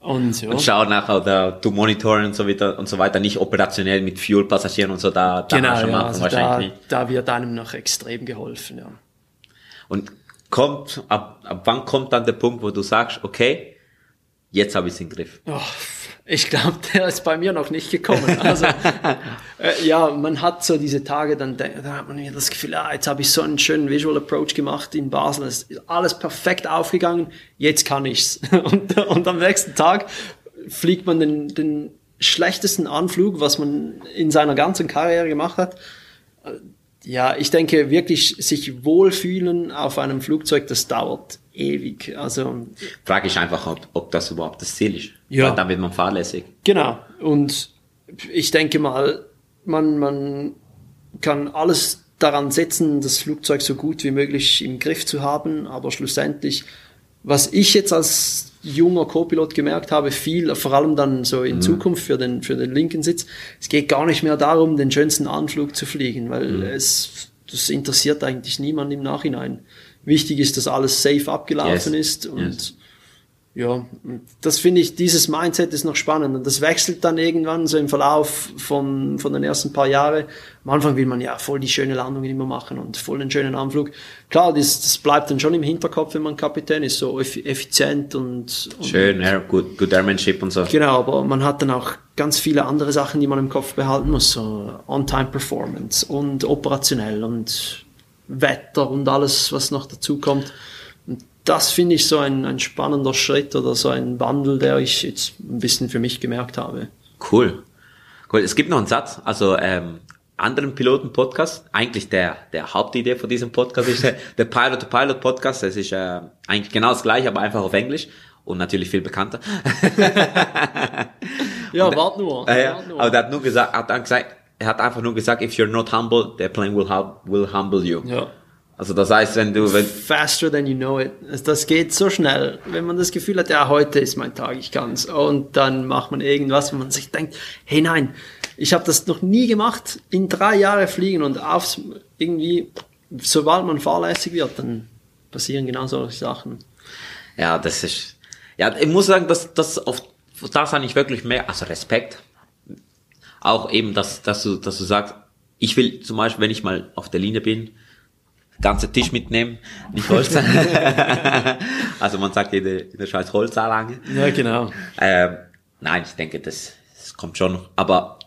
und, ja. und schau nachher, da, du monitoren und so weiter und so weiter, nicht operationell mit Fuel-Passagieren und so, da, da genau, schon ja, also wahrscheinlich. Da, da wird einem noch extrem geholfen, ja. Und kommt, ab, ab wann kommt dann der Punkt, wo du sagst, okay, jetzt habe ich es im Griff? Oh, ich glaube, [LAUGHS] der ist bei mir noch nicht gekommen. Also [LAUGHS] äh, ja, man hat so diese Tage, dann, da hat man mir das Gefühl, ah, jetzt habe ich so einen schönen Visual Approach gemacht in Basel, es ist alles perfekt aufgegangen, jetzt kann ich's. [LAUGHS] Und, und am nächsten Tag fliegt man den, den schlechtesten Anflug, was man in seiner ganzen Karriere gemacht hat. Ja, ich denke wirklich, sich wohlfühlen auf einem Flugzeug, das dauert ewig. Also Frage ich einfach, ob, ob das überhaupt das Ziel ist. Ja. Weil dann wird man fahrlässig. Genau. Und ich denke mal, man, man kann alles daran setzen, das Flugzeug so gut wie möglich im Griff zu haben, aber schlussendlich, was ich jetzt als junger Co-Pilot gemerkt habe, viel, vor allem dann so in mhm. Zukunft für den, für den linken Sitz, es geht gar nicht mehr darum, den schönsten Anflug zu fliegen, weil mhm. es, das interessiert eigentlich niemand im Nachhinein wichtig ist, dass alles safe abgelaufen yes. ist und yes. Ja, das finde ich, dieses Mindset ist noch spannend und das wechselt dann irgendwann so im Verlauf von, von den ersten paar Jahren. Am Anfang will man ja voll die schöne Landungen immer machen und voll den schönen Anflug. Klar, das, das bleibt dann schon im Hinterkopf, wenn man Kapitän ist, so effizient und, und schön, ja, gut, good Airmanship und so. Genau, aber man hat dann auch ganz viele andere Sachen, die man im Kopf behalten muss, so On-Time-Performance und operationell und Wetter und alles, was noch dazu kommt. Das finde ich so ein, ein spannender Schritt oder so ein Wandel, der ich jetzt ein bisschen für mich gemerkt habe. Cool. Cool. Es gibt noch einen Satz, also ähm, anderen Piloten-Podcast, eigentlich der, der Hauptidee von diesem Podcast ist der, [LAUGHS] der Pilot-to-Pilot-Podcast. Das ist äh, eigentlich genau das gleiche, aber einfach auf Englisch und natürlich viel bekannter. [LAUGHS] ja, wart nur. Äh, wart nur. aber der hat nur gesagt, hat dann gesagt, er hat einfach nur gesagt, if you're not humble, the plane will, hum will humble you. Ja. Also das heißt, wenn du, wenn, Faster than you know it. Also Das geht so schnell, wenn man das Gefühl hat, ja, heute ist mein Tag, ich kann's. Und dann macht man irgendwas, wo man sich denkt, hey nein, ich habe das noch nie gemacht, in drei Jahre fliegen und aufs irgendwie, sobald man fahrlässig wird, dann passieren genau solche Sachen. ja, das ist, ja, ich muss sagen, dass, das auf, das habe ich wirklich mehr, also Respekt. Auch eben, dass, dass du, dass du sagst, ich will zum Beispiel, wenn ich mal auf der Linie bin, ganze Tisch mitnehmen, nicht Holz. [LAUGHS] also man sagt in der, in der Schweiz Holzanlage. Ja, genau. Ähm, nein, ich denke, das, das kommt schon. noch. Aber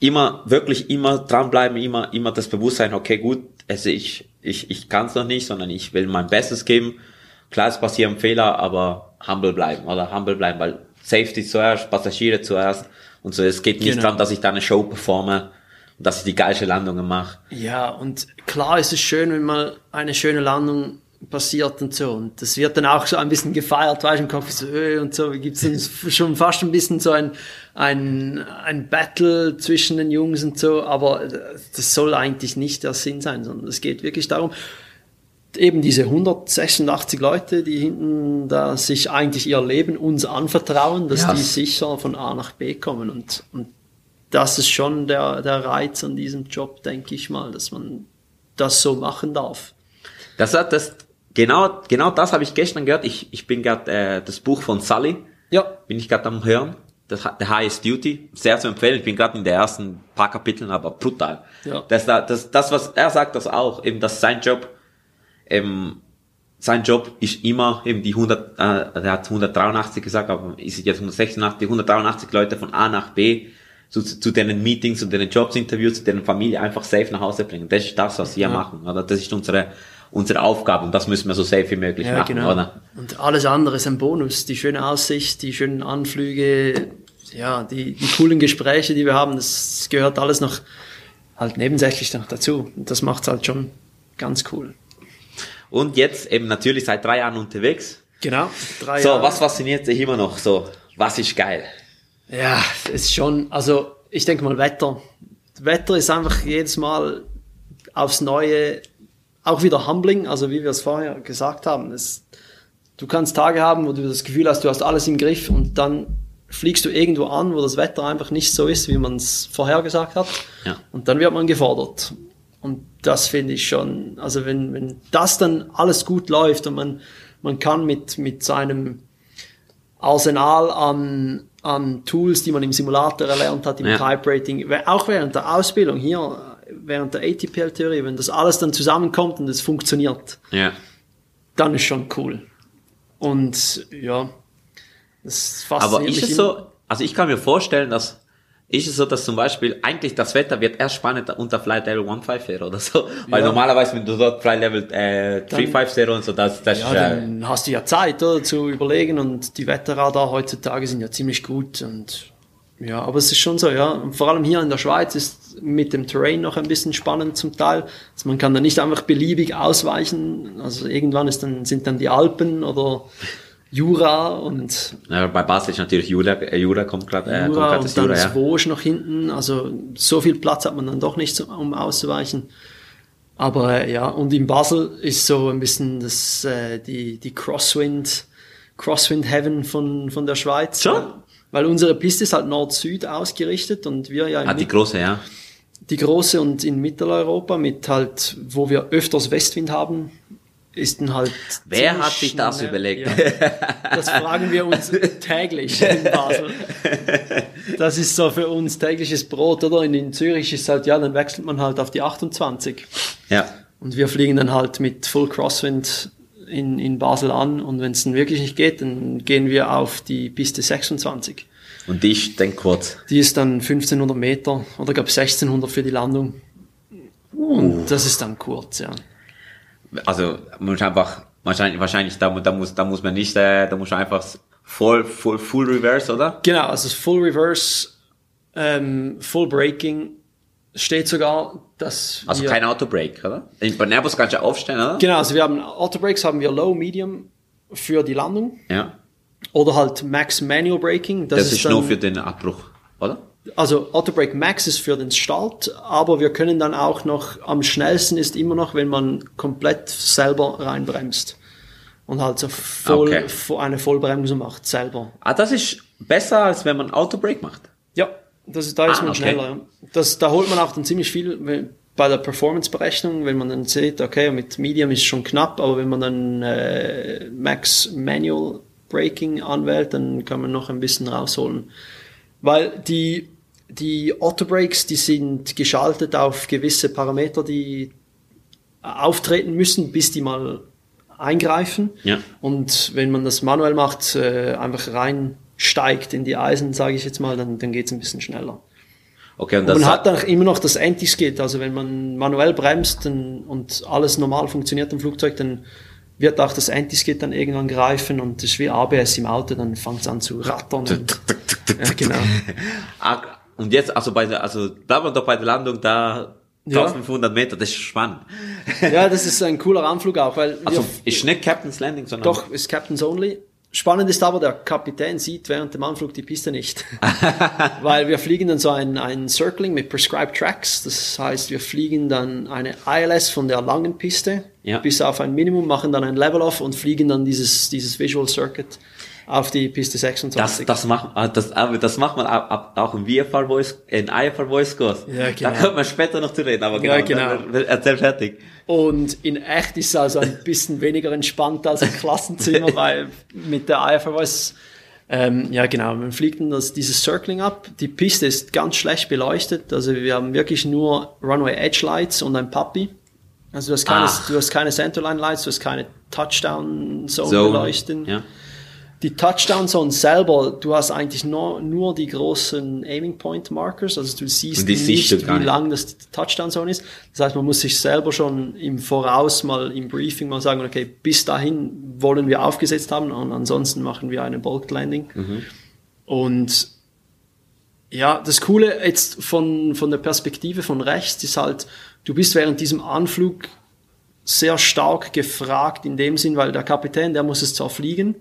immer, wirklich immer dranbleiben, immer, immer das Bewusstsein, okay, gut, also ich, ich, ich kann es noch nicht, sondern ich will mein Bestes geben. Klar, es passieren Fehler, aber humble bleiben oder humble bleiben, weil Safety zuerst, Passagiere zuerst und so. Es geht nicht Genau. darum, dass ich da eine Show performe dass ich die geilste Landungen mache. Ja, und klar ist es schön, wenn mal eine schöne Landung passiert und so. Und das wird dann auch so ein bisschen gefeiert, weißt du, im Kopf so, öh, und so, gibt's dann [LAUGHS] schon fast ein bisschen so ein, ein, ein Battle zwischen den Jungs und so, aber das soll eigentlich nicht der Sinn sein, sondern es geht wirklich darum, eben diese 186 Leute, die hinten da sich eigentlich ihr Leben uns anvertrauen, dass Ja. die sicher von A nach B kommen und, und das ist schon der, der Reiz an diesem Job, denke ich mal, dass man das so machen darf. Das hat das, genau, genau das habe ich gestern gehört. Ich, ich bin gerade äh, das Buch von Sully, Ja, bin ich gerade am hören. Das hat The Highest Duty, sehr zu empfehlen. Ich bin gerade in der ersten paar Kapiteln, aber brutal. Ja. Das, da- das, das, was er sagt, das auch, eben, dass sein Job, ähm, sein Job ist immer eben die 100, äh, er hat 183 gesagt, aber ist es jetzt 186, die 183 Leute von A nach B zu, zu denen Meetings, zu denen Jobsinterviews, zu denen Familie einfach safe nach Hause bringen. Das ist das, was wir machen, oder? Das ist unsere, unsere Aufgabe und das müssen wir so safe wie möglich ja machen, genau. oder? Und alles andere ist ein Bonus. Die schöne Aussicht, die schönen Anflüge, ja, die, die coolen Gespräche, die wir haben, das gehört alles noch halt nebensächlich noch dazu. Und das macht's halt schon ganz cool. Und jetzt eben natürlich seit drei Jahren unterwegs. Genau. Drei So, Jahre. was fasziniert dich immer noch so? Was ist geil? Ja, es ist schon, also ich denke mal Wetter. Wetter ist einfach jedes Mal aufs Neue auch wieder humbling, also wie wir es vorher gesagt haben. Es, du kannst Tage haben, wo du das Gefühl hast, du hast alles im Griff und dann fliegst du irgendwo an, wo das Wetter einfach nicht so ist, wie man es vorhergesagt hat. Ja. Und dann wird man gefordert. Und das finde ich schon, also wenn, wenn das dann alles gut läuft und man, man kann mit, mit seinem Arsenal an, an Tools, die man im Simulator erlernt hat, im Ja. Type Rating, we- auch während der Ausbildung hier, während der ATPL-Theorie, wenn das alles dann zusammenkommt und es funktioniert, Ja. dann ist schon cool. Und ja, das Aber fasziniert ist mich es immer. so, also ich kann mir vorstellen, dass, ist es so, dass zum Beispiel eigentlich das Wetter wird erst spannend unter Flight Level 150 wäre oder so? Weil Ja. normalerweise, wenn du dort Flight Level äh, 350 und so, das, das Ja, ist, äh, dann hast du ja Zeit, oder, zu überlegen und die Wetterradar heutzutage sind ja ziemlich gut und ja, aber es ist schon so, ja. Und vor allem hier in der Schweiz ist mit dem Terrain noch ein bisschen spannend zum Teil. Also man kann da nicht einfach beliebig ausweichen. Also irgendwann ist dann, sind dann die Alpen oder Jura und ja, bei Basel ist natürlich Jura, äh, Jura kommt gerade, äh, kommt Jura grad und das dann Jura, ja. Vosges noch hinten. Also so viel Platz hat man dann doch nicht, so, um auszuweichen. Aber äh, ja, und in Basel ist so ein bisschen das, äh, die, die Crosswind, Crosswind Heaven von, von der Schweiz. Schon? Weil, unsere Piste ist halt Nord-Süd ausgerichtet und wir ja Ah, die große, ja. die große und in Mitteleuropa mit halt, wo wir öfters Westwind haben, ist dann halt. Wer hat sich das schnell- überlegt? Ja, das fragen wir uns täglich in Basel. Das ist so für uns tägliches Brot, oder? In, in Zürich ist halt, ja, dann wechselt man halt auf die 28. Ja. Und wir fliegen dann halt mit Full Crosswind in, in Basel an. Und wenn es dann wirklich nicht geht, dann gehen wir auf die Piste 26. Und die ist dann kurz. Die ist dann 1500 Meter oder gab 1600 für die Landung. Und das ist dann kurz, ja. Also, man muss einfach, Wahrscheinlich, wahrscheinlich, da, da muss, da muss man nicht, äh, da muss man einfach voll, full, full reverse, oder? Genau, also Full Reverse, ähm, Full Braking steht sogar, dass Also wir, kein Autobreak, oder? Bei Airbus kannst du aufstellen, oder? genau, also wir haben Autobrakes, haben wir Low, Medium für die Landung Ja. oder halt Max Manual Braking. Das, ist dann, nur für den Abbruch, oder? Also Autobrake Max ist für den Start, aber wir können dann auch noch, am schnellsten ist immer noch, wenn man komplett selber reinbremst. Und halt so voll, Okay. vo- eine Vollbremsung macht, selber. Ah, das ist besser, als wenn man Autobreak macht. Ja, das ist, da ist Ah, man okay. schneller. Das, da holt man auch dann ziemlich viel bei der Performance-Berechnung, wenn man dann sieht, okay, mit Medium ist schon knapp, aber wenn man dann äh, Max Manual Braking anwählt, dann kann man noch ein bisschen rausholen. Weil die, die Autobrakes, die sind geschaltet auf gewisse Parameter, die auftreten müssen, bis die mal eingreifen. Ja. Und wenn man das manuell macht, äh, einfach reinsteigt in die Eisen, sage ich jetzt mal, dann, dann geht's ein bisschen schneller. Okay, und Und das man hat dann immer noch das Anti-Skid, also wenn man manuell bremst dann, und alles normal funktioniert im Flugzeug, dann wird auch das Anti-Skid dann irgendwann greifen und das ist wie ABS im Auto, dann fängt es an zu rattern. Und, ja, genau. [LAUGHS] Und jetzt, also bei der, also bleiben wir doch bei der Landung da, Ja. 1500 Meter, das ist spannend. Ja, das ist ein cooler Anflug auch, weil Also, ist nicht Captain's Landing, sondern. doch, ist Captain's Only. Spannend ist aber, der Kapitän sieht während dem Anflug die Piste nicht. [LAUGHS] Weil wir fliegen dann so ein, ein Circling mit Prescribed Tracks. Das heißt, wir fliegen dann eine ILS von der langen Piste Ja. bis auf ein Minimum, machen dann ein Level-Off und fliegen dann dieses, dieses Visual Circuit auf die Piste Das, 26. das macht, ah, das, das macht man auch, im VFR Voice, in IFR Voice Kurs. Ja, genau. Da kommt man später noch zu reden, aber genau, Ja, genau. dann- erzähl fertig. Und in echt ist es also ein bisschen weniger entspannt als im Klassenzimmer, [LAUGHS] weil mit der IFRS, ähm, ja genau, man fliegt dann das, dieses Circling ab. Die Piste ist ganz schlecht beleuchtet, also wir haben wirklich nur Runway Edge Lights und ein Puppy. Also du hast keine, Ach. du hast keine Centerline Lights, du hast keine Touchdown Zone So, beleuchten. ja. Die Touchdown Zone selber, du hast eigentlich nur, nur die großen Aiming Point Markers, also du siehst nicht, gar wie nicht. lang das Touchdown Zone ist. Das heißt, man muss sich selber schon im Voraus mal im Briefing mal sagen, okay, bis dahin wollen wir aufgesetzt haben und ansonsten machen wir eine Bulk Landing. Mhm. Und ja, das Coole jetzt von, von der Perspektive von rechts ist halt, du bist während diesem Anflug sehr stark gefragt in dem Sinn, weil der Kapitän, der muss es zwar fliegen,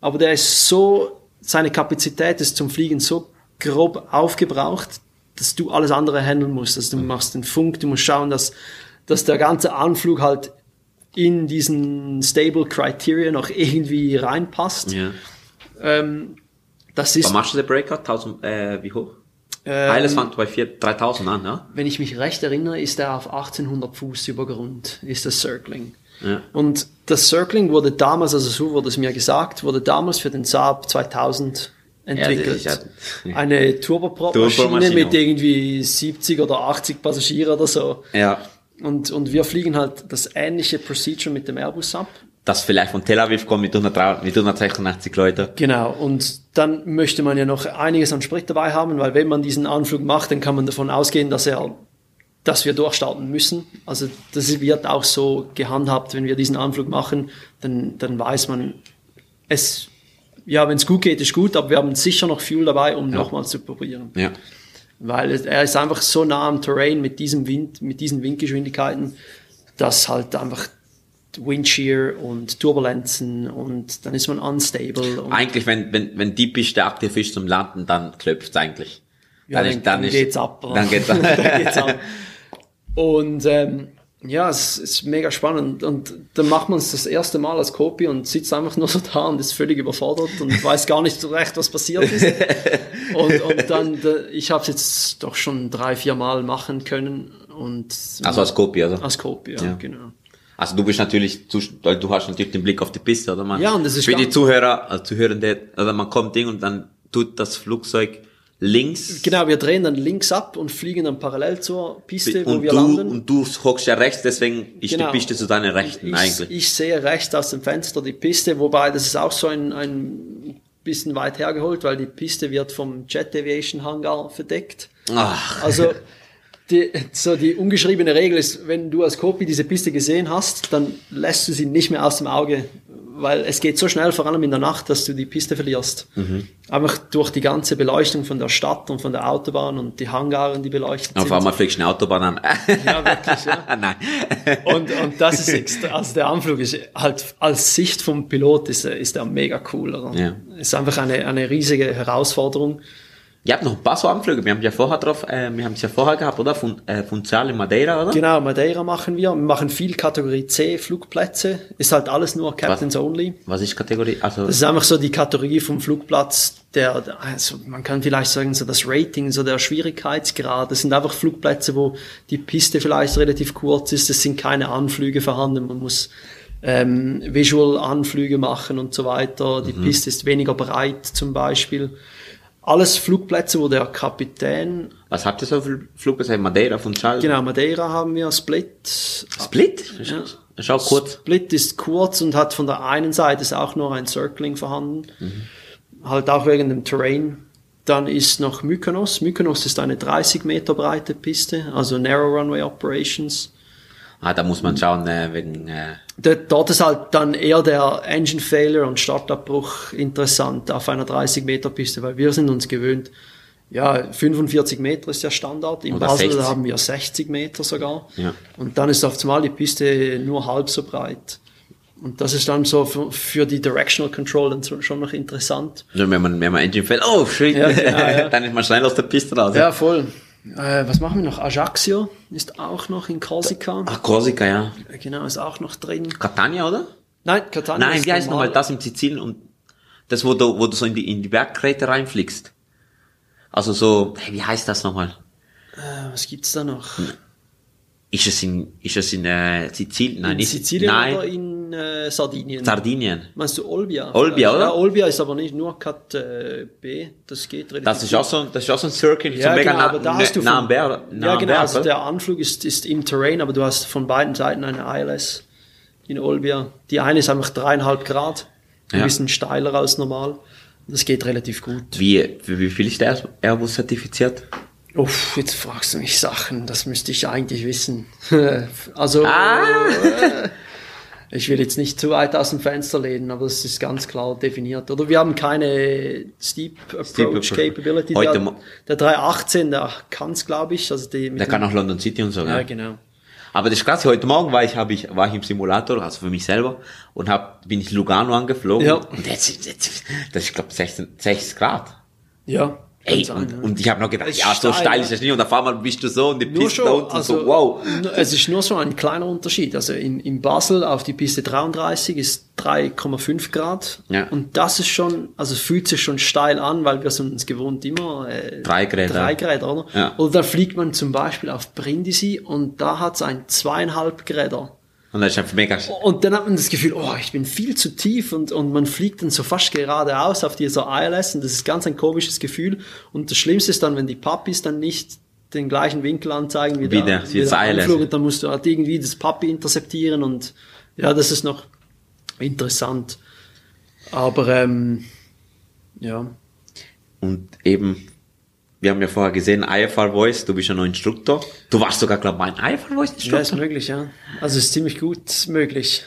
aber der ist so, seine Kapazität ist zum Fliegen so grob aufgebraucht, dass du alles andere handeln musst. Also du machst den Funk, du musst schauen, dass, dass der ganze Anflug halt in diesen Stable Criteria noch irgendwie reinpasst. Ja. Ähm, das ist, Was machst du den Breakout? 1000, äh, wie hoch? ähm, Alles fängt bei 4, 3000 an, ja? wenn ich mich recht erinnere, ist er auf 1800 Fuß über Grund, ist das Circling. Ja. Und das Circling wurde damals, also so wurde es mir gesagt, wurde damals für den Saab 2000 entwickelt. Ja, ja- Eine Turboprop-Maschine mit irgendwie 70 oder 80 Passagiere oder so. Ja. Und, und wir fliegen halt das ähnliche Procedure mit dem Airbus ab. Das vielleicht von Tel Aviv kommt mit 100, mit 186 Leuten. Genau, und dann möchte man ja noch einiges an Sprit dabei haben, weil wenn man diesen Anflug macht, dann kann man davon ausgehen, dass er, dass wir durchstarten müssen. Also das wird auch so gehandhabt, wenn wir diesen Anflug machen, dann, dann weiß man, es, ja, wenn es gut geht, ist gut, aber wir haben sicher noch Fuel dabei, um nochmals zu probieren. Ja. Weil es- er ist einfach so nah am Terrain mit diesem Wind, mit diesen Windgeschwindigkeiten, dass halt einfach Wind Shear und Turbulenzen und dann ist man unstable. Eigentlich, wenn, wenn, wenn die Piste aktiv ist zum Landen, dann klopft's eigentlich. Ja, dann, dann, geht's ab. Dann geht's [LAUGHS] ab. dann geht's ab. Und ähm, ja, es ist mega spannend. Und dann macht man es das erste Mal als Copy und sitzt einfach nur so da und ist völlig überfordert und weiß gar nicht so recht, was passiert ist. [LAUGHS] und, und dann, da- ich habe es jetzt doch schon drei, vier Mal machen können. Und Also als Kopie, also. als Copy, ja, Ja. genau. Also du bist natürlich, du hast natürlich den Blick auf die Piste, oder man? Ja, und das ist Für die Zuhörer, also Zuhörende, also man kommt Ding und dann tut das Flugzeug links. Genau, wir drehen dann links ab und fliegen dann parallel zur Piste, wo und wir du, landen. und du hockst ja rechts, deswegen ist Genau. die Piste zu deiner Rechten ich, eigentlich. Ich sehe rechts aus dem Fenster die Piste, wobei das ist auch so ein, ein bisschen weit hergeholt, weil die Piste wird vom Jet Aviation Hangar verdeckt. Ach, Also die, so die ungeschriebene Regel ist, wenn du als Copy diese Piste gesehen hast, dann lässt du sie nicht mehr aus dem Auge, weil es geht so schnell, vor allem in der Nacht, dass du die Piste verlierst. Mhm. Einfach durch die ganze Beleuchtung von der Stadt und von der Autobahn und die Hangaren, die beleuchtet Auf sind. einmal fliegst du eine Autobahn an. Ja, wirklich, ja. [LAUGHS] Nein. Und, und das ist extra, also der Anflug ist halt als Sicht vom Pilot ist, ist er mega cool. Oder? Ja. Ist einfach eine, eine riesige Herausforderung. Ihr habt noch ein paar so Anflüge. Wir haben ja vorher drauf, äh, wir haben es ja vorher gehabt, oder? Von, äh, Funchal in Madeira, oder? Genau, Madeira machen wir. Wir machen viel Kategorie C Flugplätze. Ist halt alles nur Captains Only. Was ist Kategorie? Also, Das ist einfach so die Kategorie vom Flugplatz, der, also man kann vielleicht sagen, so das Rating, so der Schwierigkeitsgrad. Das sind einfach Flugplätze, wo die Piste vielleicht relativ kurz ist. Es sind keine Anflüge vorhanden. Man muss ähm, Visual-Anflüge machen und so weiter. Die Piste ist weniger breit zum Beispiel. Alles Flugplätze, wo der Kapitän, was habt ihr so für Flugplätze? Madeira, Funchal? genau, Madeira haben wir, Split, Split? Schau kurz. Split ist kurz und hat von der einen Seite ist auch noch ein Circling vorhanden. Halt auch wegen dem Terrain. Dann ist noch Mykonos. Mykonos ist eine 30 Meter breite Piste, also Narrow Runway Operations. Ah, da muss man schauen, äh, wegen, äh, Dort, dort ist halt dann eher der Engine Failure und Startabbruch interessant auf einer 30 Meter Piste, weil wir sind uns gewöhnt, ja, 45 Meter ist der Standard. In Oder Basel 60. haben wir 60 Meter sogar. Ja. Und dann ist auf einmal die Piste nur halb so breit. Und das ist dann so für, für die Directional Control dann schon noch interessant. wenn man, wenn man Engine fällt, oh, shit, Ja, genau, ja. [LAUGHS] dann ist man schnell aus der Piste raus. Ja, voll. Äh, was machen wir noch? Ajaccio ist auch noch in Korsika. Ach, Korsika, ja. Genau, ist auch noch drin. Catania, oder? Nein, Catania Nein, ist wie heißt nochmal das im Sizilien und das, wo du, wo du so in die, in die Bergkräte reinfliegst? Also so, hey, wie heißt das nochmal? Äh, was gibt's da noch? Ist es in, ist es in, äh, Sizilien? Nein, in Sizilien nein, oder in äh, Sardinien? Sardinien. Meinst du Olbia? Olbia, oder? Ja, Olbia ist aber nicht nur Cat äh, B, das geht relativ Das ist auch so, das ist auch so ein Circle, so ja, mega genau, aber da hast du nah von, nah ja genau, Berg, also der Anflug ist, ist im Terrain, aber du hast von beiden Seiten eine ILS in Olbia. Die eine ist einfach dreieinhalb Grad, ein Ja. bisschen steiler als normal. Das geht relativ gut. Wie, wie, wie viel ist der Airbus zertifiziert? Uff, jetzt fragst du mich Sachen, das müsste ich eigentlich wissen. [LAUGHS] also, Ah! äh, ich will jetzt nicht zu weit aus dem Fenster lehnen, aber es ist ganz klar definiert. Oder wir haben keine Steep Approach Approach. Capability. Heute der, der 318, der kann es, glaube ich. Also die Der kann auch London City und so, Ja, ja. genau. Aber das ist krass, heute Morgen war ich, hab ich, war ich im Simulator, also für mich selber, und hab, bin ich Lugano angeflogen. Ja. Und jetzt, jetzt, das ist, glaube 16, 60 Grad. Ja. Ey, kann und, und ich habe noch gedacht, Es ja, so steil, ist das nicht. Und auf einmal bist du so und die Piste schon, da unten also, so, wow. Es ist nur so ein kleiner Unterschied. Also in, in Basel auf die Piste 33 ist 3,5 Grad. Ja. Und das ist schon, also es fühlt sich schon steil an, weil wir sind uns gewohnt immer äh, Drei Grad, drei. Grad, oder? Ja. Oder da fliegt man zum Beispiel auf Brindisi und da hat es ein zweieinhalb Grader. Und das ist einfach mega, Und dann hat man das Gefühl, oh, ich bin viel zu tief und, und man fliegt dann so fast geradeaus auf dieser ILS und das ist ganz ein komisches Gefühl. Und das Schlimmste ist dann, wenn die Puppies dann nicht den gleichen Winkel anzeigen wie, Wie der, der- wie der. Anflug und dann musst du halt irgendwie das Puppy interceptieren und ja, das ist noch interessant. Aber ähm, ja, und eben, wir haben ja vorher gesehen, IFR Voice, du bist ja noch Instruktor. Du warst sogar, glaube ich, mein IFR Voice ja, ist Instruktor. möglich, ja. Also ist ziemlich gut möglich.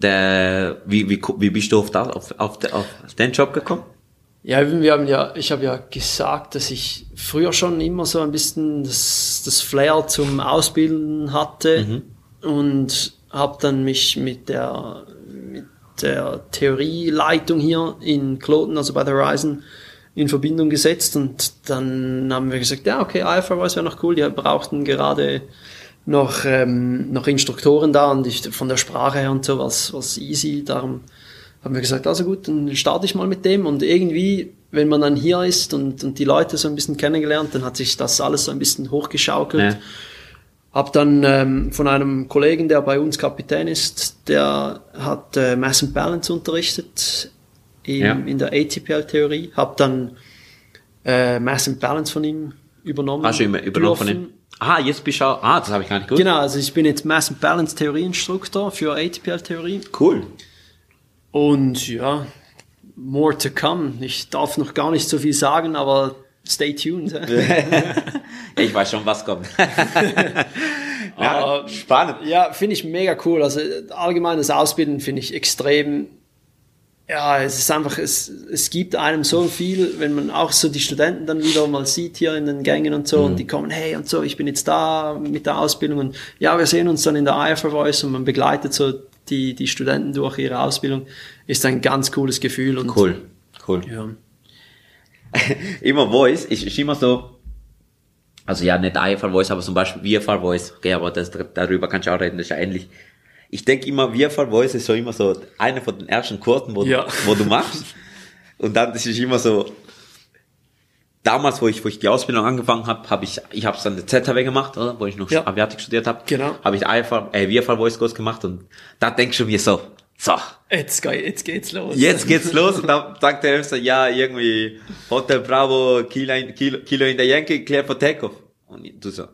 Der, wie, wie, wie bist du auf, das, auf, auf, auf den Job gekommen? Ja, wir haben ja, ich habe ja gesagt, dass ich früher schon immer so ein bisschen das, das Flair zum Ausbilden hatte und habe dann mich mit der, mit der Theorieleitung hier in Kloten, also bei der Horizon, in Verbindung gesetzt und dann haben wir gesagt, ja, okay, IFRS wäre noch cool, die brauchten gerade noch, ähm, noch Instruktoren da und ich, von der Sprache her und so was, was easy, darum haben wir gesagt, also gut, dann starte ich mal mit dem und irgendwie, wenn man dann hier ist und, und die Leute so ein bisschen kennengelernt, dann hat sich das alles so ein bisschen hochgeschaukelt. Ja. Hab dann ähm, von einem Kollegen, der bei uns Kapitän ist, der hat äh, Mass and Balance unterrichtet in, Ja. in der ATPL-Theorie. Hab dann äh, Mass and Balance von ihm übernommen. Hast du immer übernommen von ihm? Ah, jetzt bist du auch, ah, das habe ich gar nicht gewusst. Genau, also ich bin jetzt Mass and Balance Theorie-Instruktor für ATPL-Theorie. Cool. Und ja, more to come. Ich darf noch gar nicht so viel sagen, aber stay tuned. [LAUGHS] Ich weiß schon, was kommt. [LAUGHS] ja, Ähm, spannend. Ja, finde ich mega cool. Also allgemein das Ausbilden finde ich extrem. Ja, es ist einfach, es, es gibt einem so viel, wenn man auch so die Studenten dann wieder mal sieht hier in den Gängen und so und die kommen, hey und so, ich bin jetzt da mit der Ausbildung und ja, wir sehen uns dann in der IFR Voice und man begleitet so die, die Studenten durch ihre Ausbildung, ist ein ganz cooles Gefühl und Cool, cool. Ja. [LAUGHS] immer Voice, ich, ich immer so, also ja, nicht IFR Voice, aber zum Beispiel VFR Voice, okay, aber das, darüber kann ich auch reden, das ist ja ähnlich. Ich denke immer, VFR Voice ist so immer so einer von den ersten Kursen, wo, Ja. du, wo du machst. Und dann das ist immer so, damals, wo ich, wo ich die Ausbildung angefangen habe, habe ich, ich habe dann die ZHW gemacht, oder? Wo ich noch Ja. Aviatik studiert habe. Genau. Habe ich IFR, äh, VFR Voice Kurs gemacht und da denkst du mir so, so, Jetzt, ge- jetzt geht's los. Jetzt geht's los und dann sagt der Elster, ja, irgendwie Hotel Bravo, Kilo in, Kilo, Kilo in der Yankee, Claire for Takeoff. Und du so.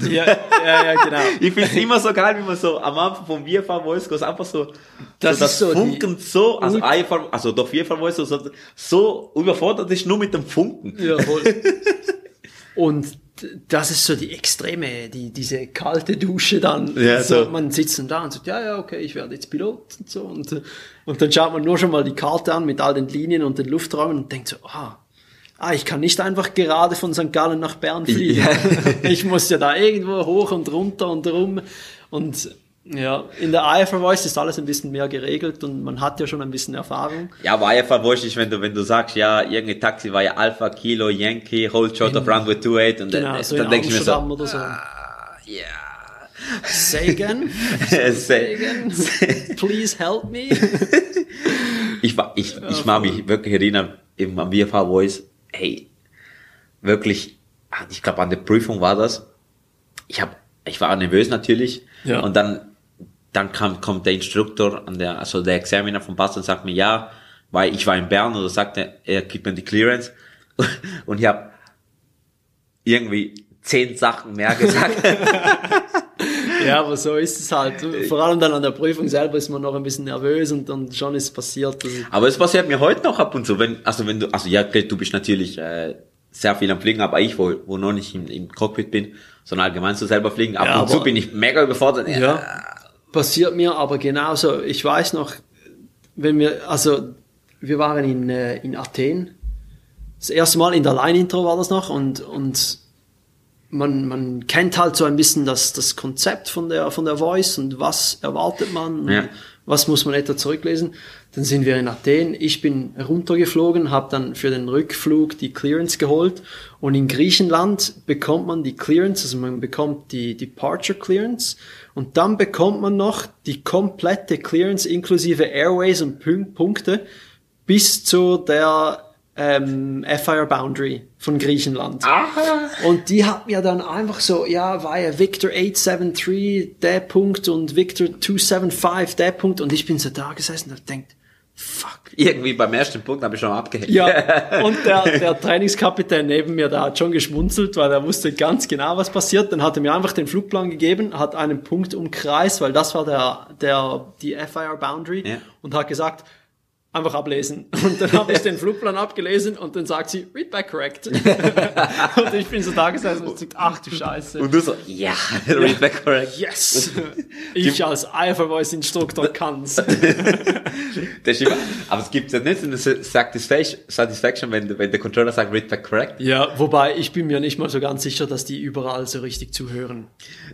Ja, ja, ja, genau. [LAUGHS] Ich find's immer so geil, wie man so am Anfang vom VFR Voice einfach so, Das so ist so Funken so, also IFR, also doch VFR Voice so, so überfordert ist nur mit dem Funken. Ja, voll. [LAUGHS] Und das ist so die extreme, die, diese kalte Dusche dann. Ja, so, so. Man sitzt dann da und sagt, ja, ja, okay, ich werde jetzt Pilot und so. Und, äh, und dann schaut man nur schon mal die Karte an mit all den Linien und den Lufträumen und denkt so, ah, ah ich kann nicht einfach gerade von St. Gallen nach Bern fliegen. Ja. [LAUGHS] ich muss ja da irgendwo hoch und runter und rum. Und ja, in der IFR Voice ist alles ein bisschen mehr geregelt und man hat ja schon ein bisschen Erfahrung. Ja, aber IFR Voice ist, wenn du, wenn du sagst, ja, irgendein Taxi war ja Alpha, Kilo, Yankee, Hold Short of Runway 28 und Genau, dann, so dann in denk ich mir so, oder so. ja. Say again. [LAUGHS] Say again. Please help me. [LAUGHS] Ich ich, ich mag mich wirklich erinnern, eben am VFH Voice, hey, wirklich, ah, ich glaube an der Prüfung war das. Ich hab, ich war nervös natürlich. Ja. Und dann, dann kam, kommt der Instruktor an der, also der Examiner von Basel und sagt mir, ja, weil ich war in Bern und er sagte, er gibt mir die Clearance. [LAUGHS] Und ich habe irgendwie zehn Sachen mehr gesagt. [LAUGHS] [LAUGHS] Ja, aber so ist es halt. Vor allem dann an der Prüfung selber ist man noch ein bisschen nervös und dann schon ist es passiert. Aber es passiert mir heute noch ab und zu, wenn, also wenn du, also ja, du bist natürlich äh, sehr viel am Fliegen, aber ich, wo, wo noch nicht im, im Cockpit bin, sondern allgemein so selber fliegen, ab Ja, und zu bin ich mega überfordert. ja, passiert mir aber genauso. Ich weiß noch, wenn wir, also wir waren in, äh, in Athen. Das erste Mal in der Line-Intro war das noch und, und man, man kennt halt so ein bisschen das, das Konzept von der, von der Voice und was erwartet man, Ja. was muss man etwa zurücklesen. Dann sind wir in Athen, ich bin runtergeflogen, habe dann für den Rückflug die Clearance geholt und in Griechenland bekommt man die Clearance, also man bekommt die Departure Clearance und dann bekommt man noch die komplette Clearance inklusive Airways und Punkte bis zu der ähm, FIR Boundary von Griechenland. Aha. Und die hat mir dann einfach so, ja, war ja Victor 873 der Punkt und Victor 275 der Punkt und ich bin so da gesessen und denkt, fuck. Irgendwie beim ersten Punkt habe ich schon abgehängt. Ja, [LAUGHS] und der, der Trainingskapitän neben mir, der hat schon geschmunzelt, weil er wusste ganz genau, was passiert. Dann hat er mir einfach den Flugplan gegeben, hat einen Punkt umkreist, weil das war der, der, die FIR Boundary Ja. und hat gesagt, einfach ablesen. [LAUGHS] Und dann habe ich den Flugplan abgelesen und dann sagt sie, read back correct. [LAUGHS] und ich bin so da gesessen und gesagt, ach du Scheiße. Und du so, ja, [LAUGHS] read back correct. Yes! Ich als IFA Voice Instruktor kann's. Das ist immer, aber es gibt ja nicht so eine Satisfaction, Satisfaction wenn, wenn der Controller sagt, read back correct. Ja, wobei ich bin mir nicht mal so ganz sicher, dass die überall so richtig zuhören.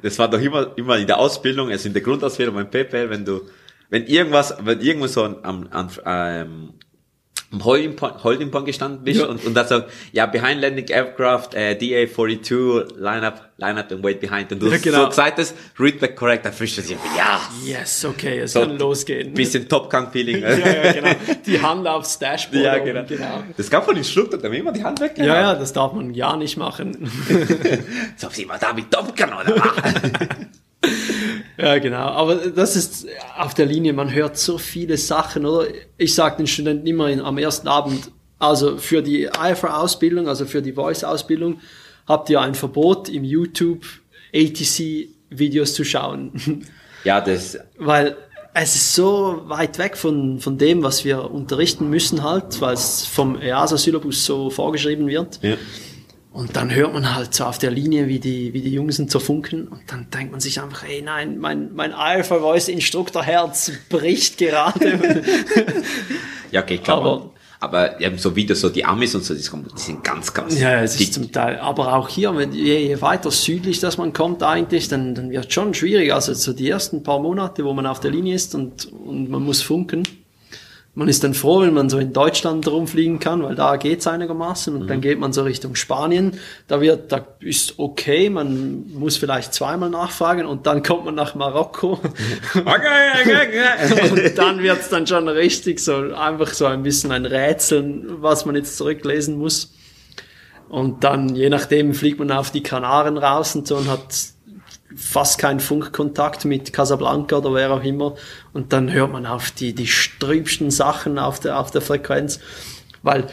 Das war doch immer, immer in der Ausbildung, also in der Grundausbildung beim PPL, wenn du, wenn irgendwas, wenn irgendwo so am, am, ähm, am Holding Point, Holding Point gestanden bist Ja. und, und dann sagt, ja, behind landing aircraft, äh, DA42, line up, line up and wait behind. Und du Ja, genau. so gesagt hast, read back correct, dann fühlst du dich, ja, Yes, okay, es So, kann losgehen. bisschen Top Gun Feeling. ja, ja, genau. Die Hand aufs Dashboard. Ja, oben, genau. genau. Das gab von Instruktor, da immer die Hand weg. Ja, ja, das darf man ja nicht machen. [LAUGHS] So, sieh mal da mit Top Gun, oder? [LAUGHS] [LAUGHS] ja, genau. Aber das ist auf der Linie, man hört so viele Sachen, oder? Ich sage den Studenten immer am ersten Abend, also für die IFR-Ausbildung, also für die Voice-Ausbildung, habt ihr ein Verbot im YouTube ATC-Videos zu schauen. [LAUGHS] ja, das, Weil es ist so weit weg von, von dem, was wir unterrichten müssen halt, weil es vom EASA-Syllabus so vorgeschrieben wird. Ja. Und dann hört man halt so auf der Linie, wie die, wie die Jungs sind zerfunken. Und dann denkt man sich einfach, ey, nein, mein, mein Alpha Voice Instruktor Herz bricht gerade. [LAUGHS] Ja, okay, klar. Aber- Aber, eben so wie das so die Amis und so, die sind die sind ganz, ganz ja, es ist zum Teil. Aber auch hier, wenn, je, je weiter südlich das man kommt eigentlich, dann, dann wird schon schwierig. Also so die ersten paar Monate, wo man auf der Linie ist und, und man muss funken. Man ist dann froh, wenn man so in Deutschland rumfliegen kann, weil da geht's einigermaßen. Und dann geht man so Richtung Spanien. Da wird, da ist okay, man muss vielleicht zweimal nachfragen und dann kommt man nach Marokko. [LAUGHS] Okay, okay, okay. Und dann wird's dann schon richtig so, einfach so ein bisschen ein Rätseln, was man jetzt zurücklesen muss. Und dann, je nachdem, fliegt man auf die Kanaren raus und so und hat fast keinen Funkkontakt mit Casablanca oder wer auch immer. Und dann hört man auf die, die strübsten Sachen auf der, auf der Frequenz. Weil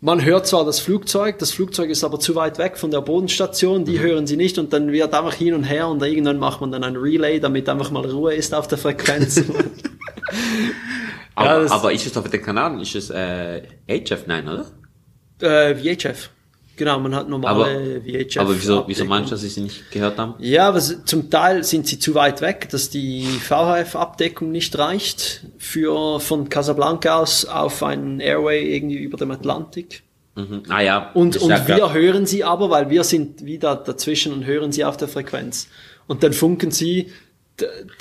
man hört zwar das Flugzeug, das Flugzeug ist aber zu weit weg von der Bodenstation, die hören sie nicht und dann wird einfach hin und her und irgendwann macht man dann ein Relay, damit einfach mal Ruhe ist auf der Frequenz. [LAUGHS] aber, Ja, aber ist es auf den Kanaren, ist es äh, HF? Nein, oder? Äh, VHF. Genau, man hat normale VHF. aber wieso, wieso meinst du, dass sie sie nicht gehört haben? Ja, aber zum Teil sind sie zu weit weg, dass die VHF-Abdeckung nicht reicht für von Casablanca aus auf einen Airway irgendwie über dem Atlantik. Mhm. Ah ja. Und, und wir klar. hören sie aber, weil wir sind wieder dazwischen und hören sie auf der Frequenz. Und dann funken sie,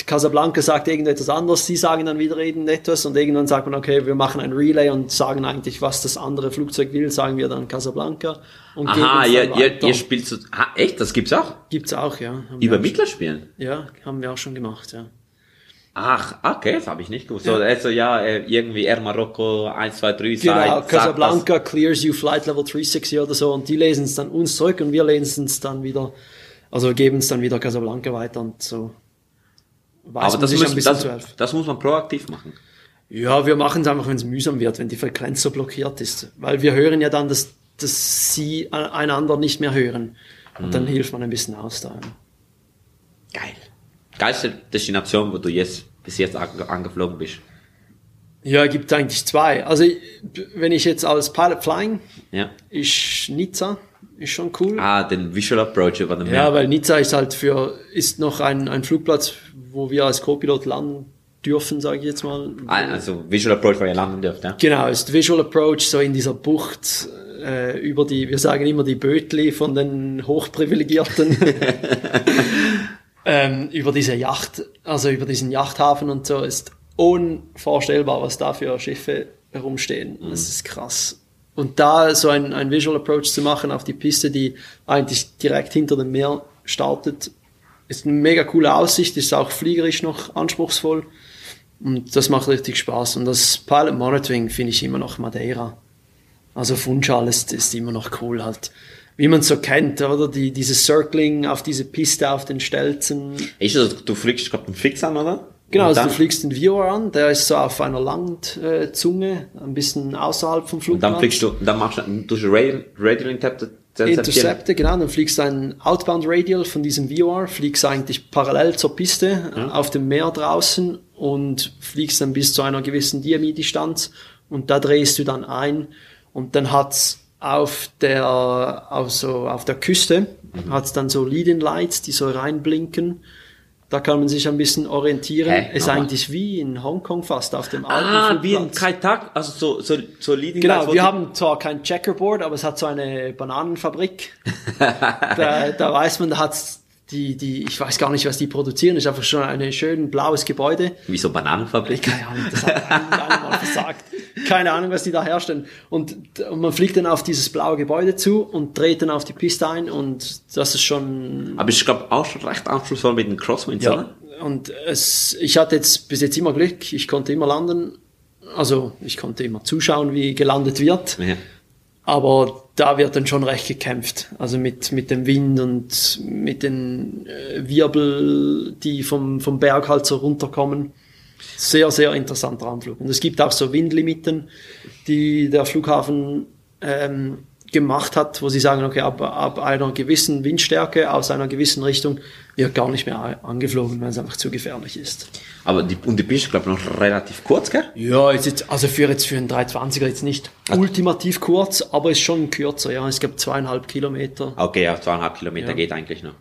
Casablanca sagt irgendetwas anderes, sie sagen dann wieder irgendetwas und irgendwann sagt man, okay, wir machen ein Relay und sagen eigentlich, was das andere Flugzeug will, sagen wir dann Casablanca. Und Aha, ihr, dann ihr, spielt so, ah, echt, das gibt's auch? Gibt's auch, ja. Haben wir Über auch spielen? Ja, haben wir auch schon gemacht, ja. Ach, okay, das habe ich nicht gewusst. So, also ja, äh, irgendwie Air Marokko 1, 2, 3, Genau, Casablanca clears you Flight Level 360 oder so und die lesen es dann uns zurück und wir lesen es dann wieder, also geben es dann wieder Casablanca weiter und so. Weiß Aber das, bisschen das, zu helfen. das muss man proaktiv machen. Ja, wir machen es einfach, wenn es mühsam wird, wenn die Frequenz so blockiert ist. Weil wir hören ja dann, dass, dass sie einander nicht mehr hören. Und Mhm. dann hilft man ein bisschen aus da. Geil. Geilste Destination, wo du jetzt bis jetzt ange angeflogen bist. Ja, gibt eigentlich zwei. Also, wenn ich jetzt als Pilot Flying, Ja. ist Nizza, ist schon cool. Ah, den Visual Approach über den Ja, Meer. weil Nizza ist halt für, ist noch ein, ein Flugplatz, wo wir als Co-Pilot landen dürfen, sage ich jetzt mal. Ah, Also Visual Approach, wo ihr landen dürft, ja. Genau, ist Visual Approach so in dieser Bucht äh, über die, wir sagen immer die Bötli von den Hochprivilegierten. [LAUGHS] ähm, über diese Yacht, also über diesen Yachthafen und so ist unvorstellbar, was da für Schiffe herumstehen. Das ist krass. Und da so ein, ein Visual Approach zu machen auf die Piste, die eigentlich direkt hinter dem Meer startet, ist eine mega coole Aussicht, ist auch fliegerisch noch anspruchsvoll. Und das macht richtig Spaß. Und das Pilot Monitoring finde ich immer noch Madeira. Also Funchal ist, ist immer noch cool halt. Wie man es so kennt, oder? Die, dieses Circling auf diese Piste, auf den Stelzen. Ist das, du fliegst gerade einen Fix an, oder? Genau, Und also dann, du fliegst den Viewer an, der ist so auf einer Landzunge, ein bisschen außerhalb vom Und Flugplatz. dann fliegst du, dann machst du, du Radial, Radial Intercept, Intercepte, genau, dann fliegst du ein Outbound Radial von diesem VR, fliegst eigentlich parallel zur Piste auf dem Meer draußen und fliegst dann bis zu einer gewissen Diami-Distanz und da drehst du dann ein und dann hat's auf der, also auf der Küste, hat's dann so Leading Lights, die so reinblinken. Da kann man sich ein bisschen orientieren. Hä? Ist Nochmal? eigentlich wie in Hongkong fast auf dem alten Ah, wie ein Flugplatz. Kai Tak, also so, so, so Leading Genau, Lights, wir haben zwar kein Checkerboard, aber es hat so eine Bananenfabrik. [LAUGHS] da, da weiß man, da hat's die, die, ich weiß gar nicht, was die produzieren, ist einfach schon ein schön blaues Gebäude. Wie so Bananenfabrik. Keine Ahnung, das hat irgendeiner mal [LAUGHS] versagt. Keine Ahnung, was die da herstellen. Und, und man fliegt dann auf dieses blaue Gebäude zu und dreht dann auf die Piste ein und das ist schon Aber ich glaube auch schon recht anspruchsvoll mit den Crosswinds, ja. oder? Und es, ich hatte jetzt bis jetzt immer Glück, ich konnte immer landen. Also ich konnte immer zuschauen, wie gelandet wird. Ja. Aber da wird dann schon recht gekämpft. Also mit, mit dem Wind und mit den äh, Wirbel, die vom, vom Berg halt so runterkommen. Sehr, sehr interessanter Anflug. Und es gibt auch so Windlimiten, die der Flughafen ähm, gemacht hat, wo sie sagen, okay, ab, ab einer gewissen Windstärke aus einer gewissen Richtung wird gar nicht mehr angeflogen, weil es einfach zu gefährlich ist. Aber die, und die Piste, glaube ich, noch relativ kurz, gell? Ja, ist jetzt, also für jetzt für einen 320er jetzt nicht Also ultimativ kurz, aber ist schon kürzer, ja. Es gibt zweieinhalb Kilometer. Okay, ja, zweieinhalb Kilometer Ja. geht eigentlich noch.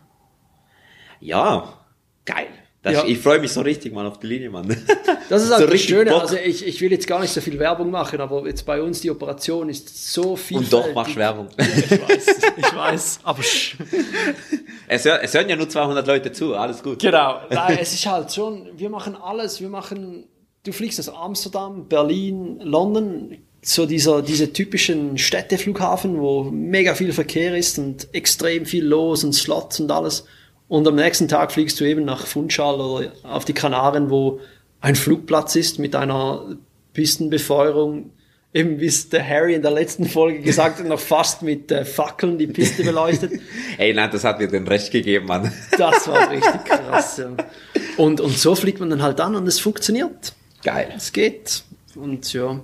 Ja, geil. Das, Ja. Ich freue mich so richtig mal auf die Linie, Mann. [LAUGHS] Das ist So halt das richtig Schöne. Bock. Also ich, ich will jetzt gar nicht so viel Werbung machen, aber jetzt bei uns die Operation ist so viel. Und doch machst du Werbung. [LAUGHS] Ich weiß, ich weiß, aber sch- [LAUGHS] Es, hör, es hören ja nur 200 Leute zu, alles gut. Genau. Nein, es ist halt schon, wir machen alles. Wir machen, du fliegst aus Amsterdam, Berlin, London, so dieser, diese typischen Städteflughafen, wo mega viel Verkehr ist und extrem viel los und Slots und alles. Und am nächsten Tag fliegst du eben nach Funchal oder auf die Kanaren, wo ein Flugplatz ist mit einer Pistenbefeuerung, eben wie es der Harry in der letzten Folge gesagt hat, noch fast mit äh, Fackeln die Piste beleuchtet. [LAUGHS] Ey, nein, das hat mir den Recht gegeben, Mann. [LAUGHS] Das war richtig krass. Ja. Und, und so fliegt man dann halt an und es funktioniert. Geil, Es geht. Und ja,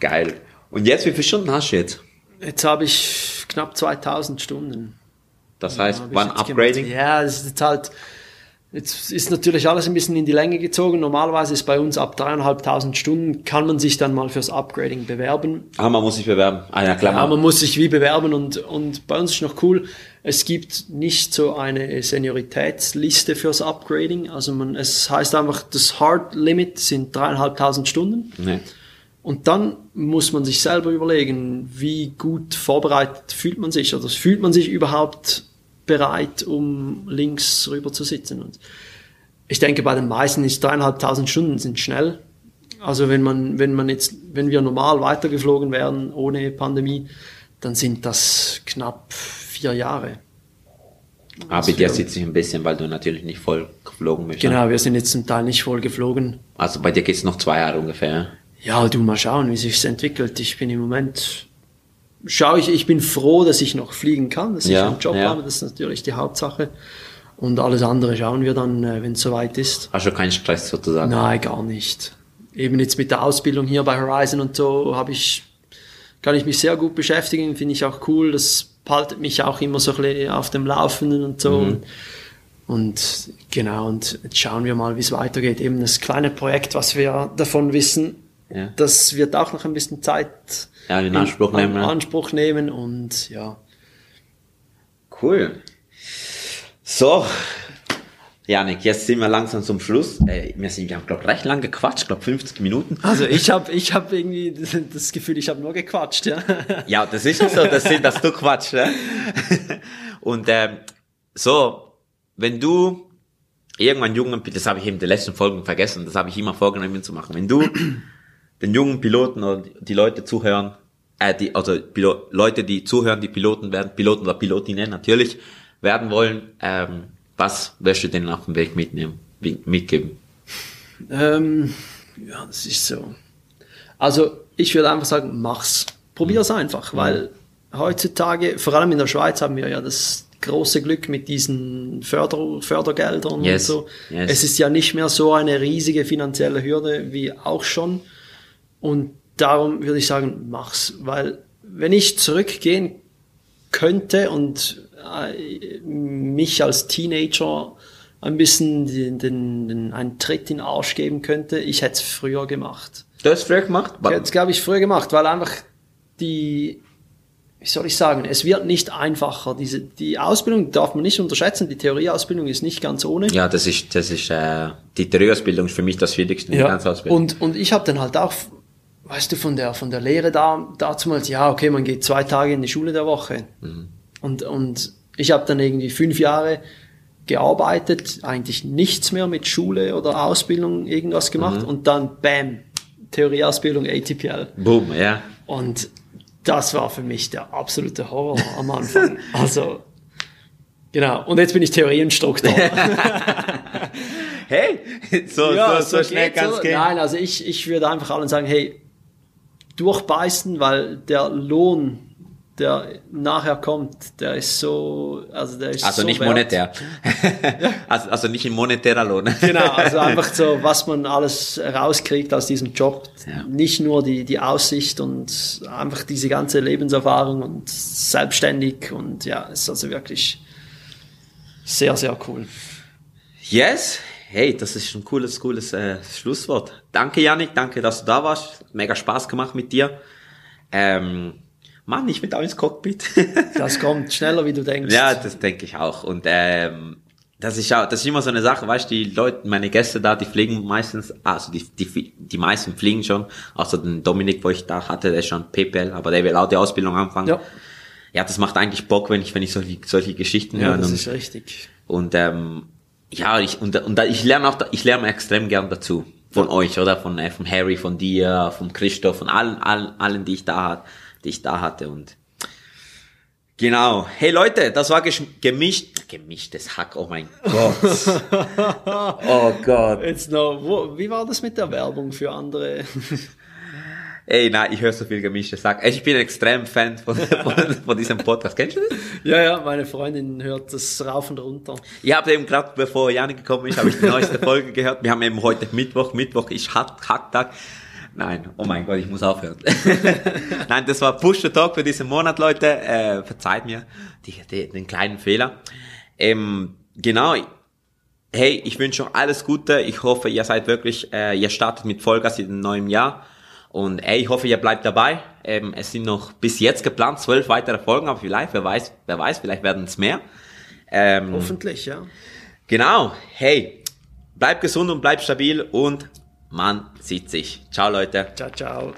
geil. Und jetzt, wie viele Stunden hast du jetzt? jetzt habe ich knapp 2000 Stunden. Das heißt, Hab ich wann Upgrading? gemacht. Ja, es ist halt, jetzt ist natürlich alles ein bisschen in die Länge gezogen. Normalerweise ist bei uns ab dreieinhalbtausend Stunden kann man sich dann mal fürs Upgrading bewerben. Ah, man muss sich bewerben. Ah, ja, klar. Ja, man- man muss sich wie bewerben und, und bei uns ist noch cool, es gibt nicht so eine Senioritätsliste fürs Upgrading. Also man, es heißt einfach, das Hard Limit sind dreieinhalbtausend Stunden. nee. Und dann muss man sich selber überlegen, wie gut vorbereitet fühlt man sich oder fühlt man sich überhaupt bereit, um links rüber zu sitzen. Und ich denke, bei den meisten ist dreieinhalbtausend Stunden sind schnell. Also wenn man, wenn man jetzt, wenn wir normal weitergeflogen wären ohne Pandemie, dann sind das knapp vier Jahre. Ah, bei dir sitze ich ein bisschen, weil du natürlich nicht voll geflogen bist. ne? Genau, wir sind jetzt zum Teil nicht voll geflogen. Also bei dir geht's noch zwei Jahre ungefähr. ja? Ja, du mal schauen, wie sich's entwickelt. Ich bin im Moment, schau ich, ich bin froh, dass ich noch fliegen kann, dass Ja, ich einen Job ja. habe, das ist natürlich die Hauptsache. Und alles andere schauen wir dann, äh, wenn es soweit ist. Hast du keinen Stress sozusagen? Nein, gar nicht. Eben jetzt mit der Ausbildung hier bei Horizon und so habe ich, kann ich mich sehr gut beschäftigen, finde ich auch cool. Das haltet mich auch immer so ein bisschen auf dem Laufenden und so. Und, und genau, und jetzt schauen wir mal, wie es weitergeht. Eben das kleine Projekt, was wir davon wissen, Ja. das wird auch noch ein bisschen Zeit Ja, in Anspruch nehmen, in ne? Anspruch nehmen und ja. Cool. So. Janik, jetzt sind wir langsam zum Schluss. Äh, wir sind, wir haben, glaube recht lang gequatscht, glaube 50 Minuten. Also ich habe ich hab irgendwie das Gefühl, ich habe nur gequatscht, ja. Ja, das ist so, das sind, dass du Quatsch, ne? Und ähm, so, wenn du irgendwann jungen, das habe ich eben in den letzten Folgen vergessen, das habe ich immer vorgenommen zu machen. Wenn du den jungen Piloten oder die Leute zuhören, äh, die, also Pilo Leute, die zuhören, die Piloten werden, Piloten oder Pilotinnen natürlich werden wollen, ähm, was wirst du denen auf dem Weg mitnehmen, mitgeben? Ähm, ja, das ist so. Also ich würde einfach sagen, mach's. Probier's Mhm. einfach, weil heutzutage, vor allem in der Schweiz, haben wir ja das große Glück mit diesen Förder Fördergeldern Yes, und so. yes. Es ist ja nicht mehr so eine riesige finanzielle Hürde wie auch schon. Und darum würde ich sagen, mach's. Weil wenn ich zurückgehen könnte und äh, mich als Teenager ein bisschen den, den, den, einen Tritt in den Arsch geben könnte, ich hätte es früher gemacht. Du hast früher gemacht? Ich hätte es, glaube ich, früher gemacht, weil einfach die, wie soll ich sagen, es wird nicht einfacher. Diese, die Ausbildung darf man nicht unterschätzen, die Theorieausbildung ist nicht ganz ohne. Ja, das ist, das ist, äh, die Theorieausbildung ist für mich das ganzen Ausbildung. Und, und ich habe dann halt auch, weißt du, von der, von der Lehre da, damals, ja, okay, man geht zwei Tage in die Schule der Woche. Mhm. Und, und ich habe dann irgendwie fünf Jahre gearbeitet, eigentlich nichts mehr mit Schule oder Ausbildung irgendwas Mhm. gemacht und dann, bam, Theorieausbildung ATPL. Boom, ja. Und das war für mich der absolute Horror am Anfang. [LAUGHS] Also, genau. Und jetzt bin ich Theorieinstruktor. [LAUGHS] Hey, so, so, so, schnell geht's, kann's oder? gehen. Nein, also ich, ich würde einfach allen sagen, hey, durchbeißen, weil der Lohn der nachher kommt, der ist so, also der ist Also so nicht wert. monetär. [LAUGHS] also, also nicht in monetärer Lohn. Genau, also [LAUGHS] einfach so, was man alles rauskriegt aus diesem Job. Ja. Nicht nur die, die Aussicht und einfach diese ganze Lebenserfahrung und selbstständig und ja, ist also wirklich sehr, sehr cool. Yes. Hey, das ist ein cooles, cooles äh, Schlusswort. Danke, Janik. Danke, dass du da warst. Mega Spaß gemacht mit dir. Ähm, Mann, ich bin auch ins Cockpit. [LAUGHS] Das kommt schneller, wie du denkst. ja, das denke ich auch. Und ähm, das ist ja, das ist immer so eine Sache, weißt du, die Leute, meine Gäste da, die fliegen meistens, also die, die, die meisten fliegen schon, außer den Dominik, wo ich da hatte, der ist schon PPL, aber der will auch die Ausbildung anfangen. Ja. Ja, das macht eigentlich Bock, wenn ich, wenn ich solche, solche Geschichten Ja, höre. das und, ist richtig. und ähm, ja, ich, und, und da, ich lerne auch, ich lerne extrem gern dazu. Von euch, oder? Von, äh, von Harry, von dir, von Christoph, von allen, allen, allen, die ich da hat, die ich da hatte. Und genau. Hey Leute, das war gemischt, gemischtes Hack, oh mein [LAUGHS] Gott. oh Gott. Jetzt noch, wo, wie war das mit der Werbung für andere? [LAUGHS] Ey, nein, ich höre so viel gemischtes Hack. Ich bin ein extrem Fan von, [LAUGHS] von, von diesem Podcast. Kennst du das? ja, ja, meine Freundin hört das rauf und runter. Ich habe eben gerade, bevor Janik gekommen ist, habe ich die neueste Folge gehört. Wir haben eben heute Mittwoch. Mittwoch ist Hack Hacktag. Nein, oh mein Gott, ich muss aufhören. [LAUGHS] Nein, das war Push the Talk für diesen Monat, Leute. Äh, verzeiht mir die, die, den kleinen Fehler. Ähm, genau. Hey, ich wünsche euch alles Gute. Ich hoffe, ihr seid wirklich, äh, ihr startet mit Vollgas in dem neuen Jahr. Und ey, ich hoffe, ihr bleibt dabei. Ähm, es sind noch bis jetzt geplant zwölf weitere Folgen, aber vielleicht, wer weiß, wer weiß, vielleicht werden es mehr. Ähm, Hoffentlich, ja. Genau. Hey, bleib gesund und bleib stabil und man sieht sich. Ciao, Leute. Ciao, ciao.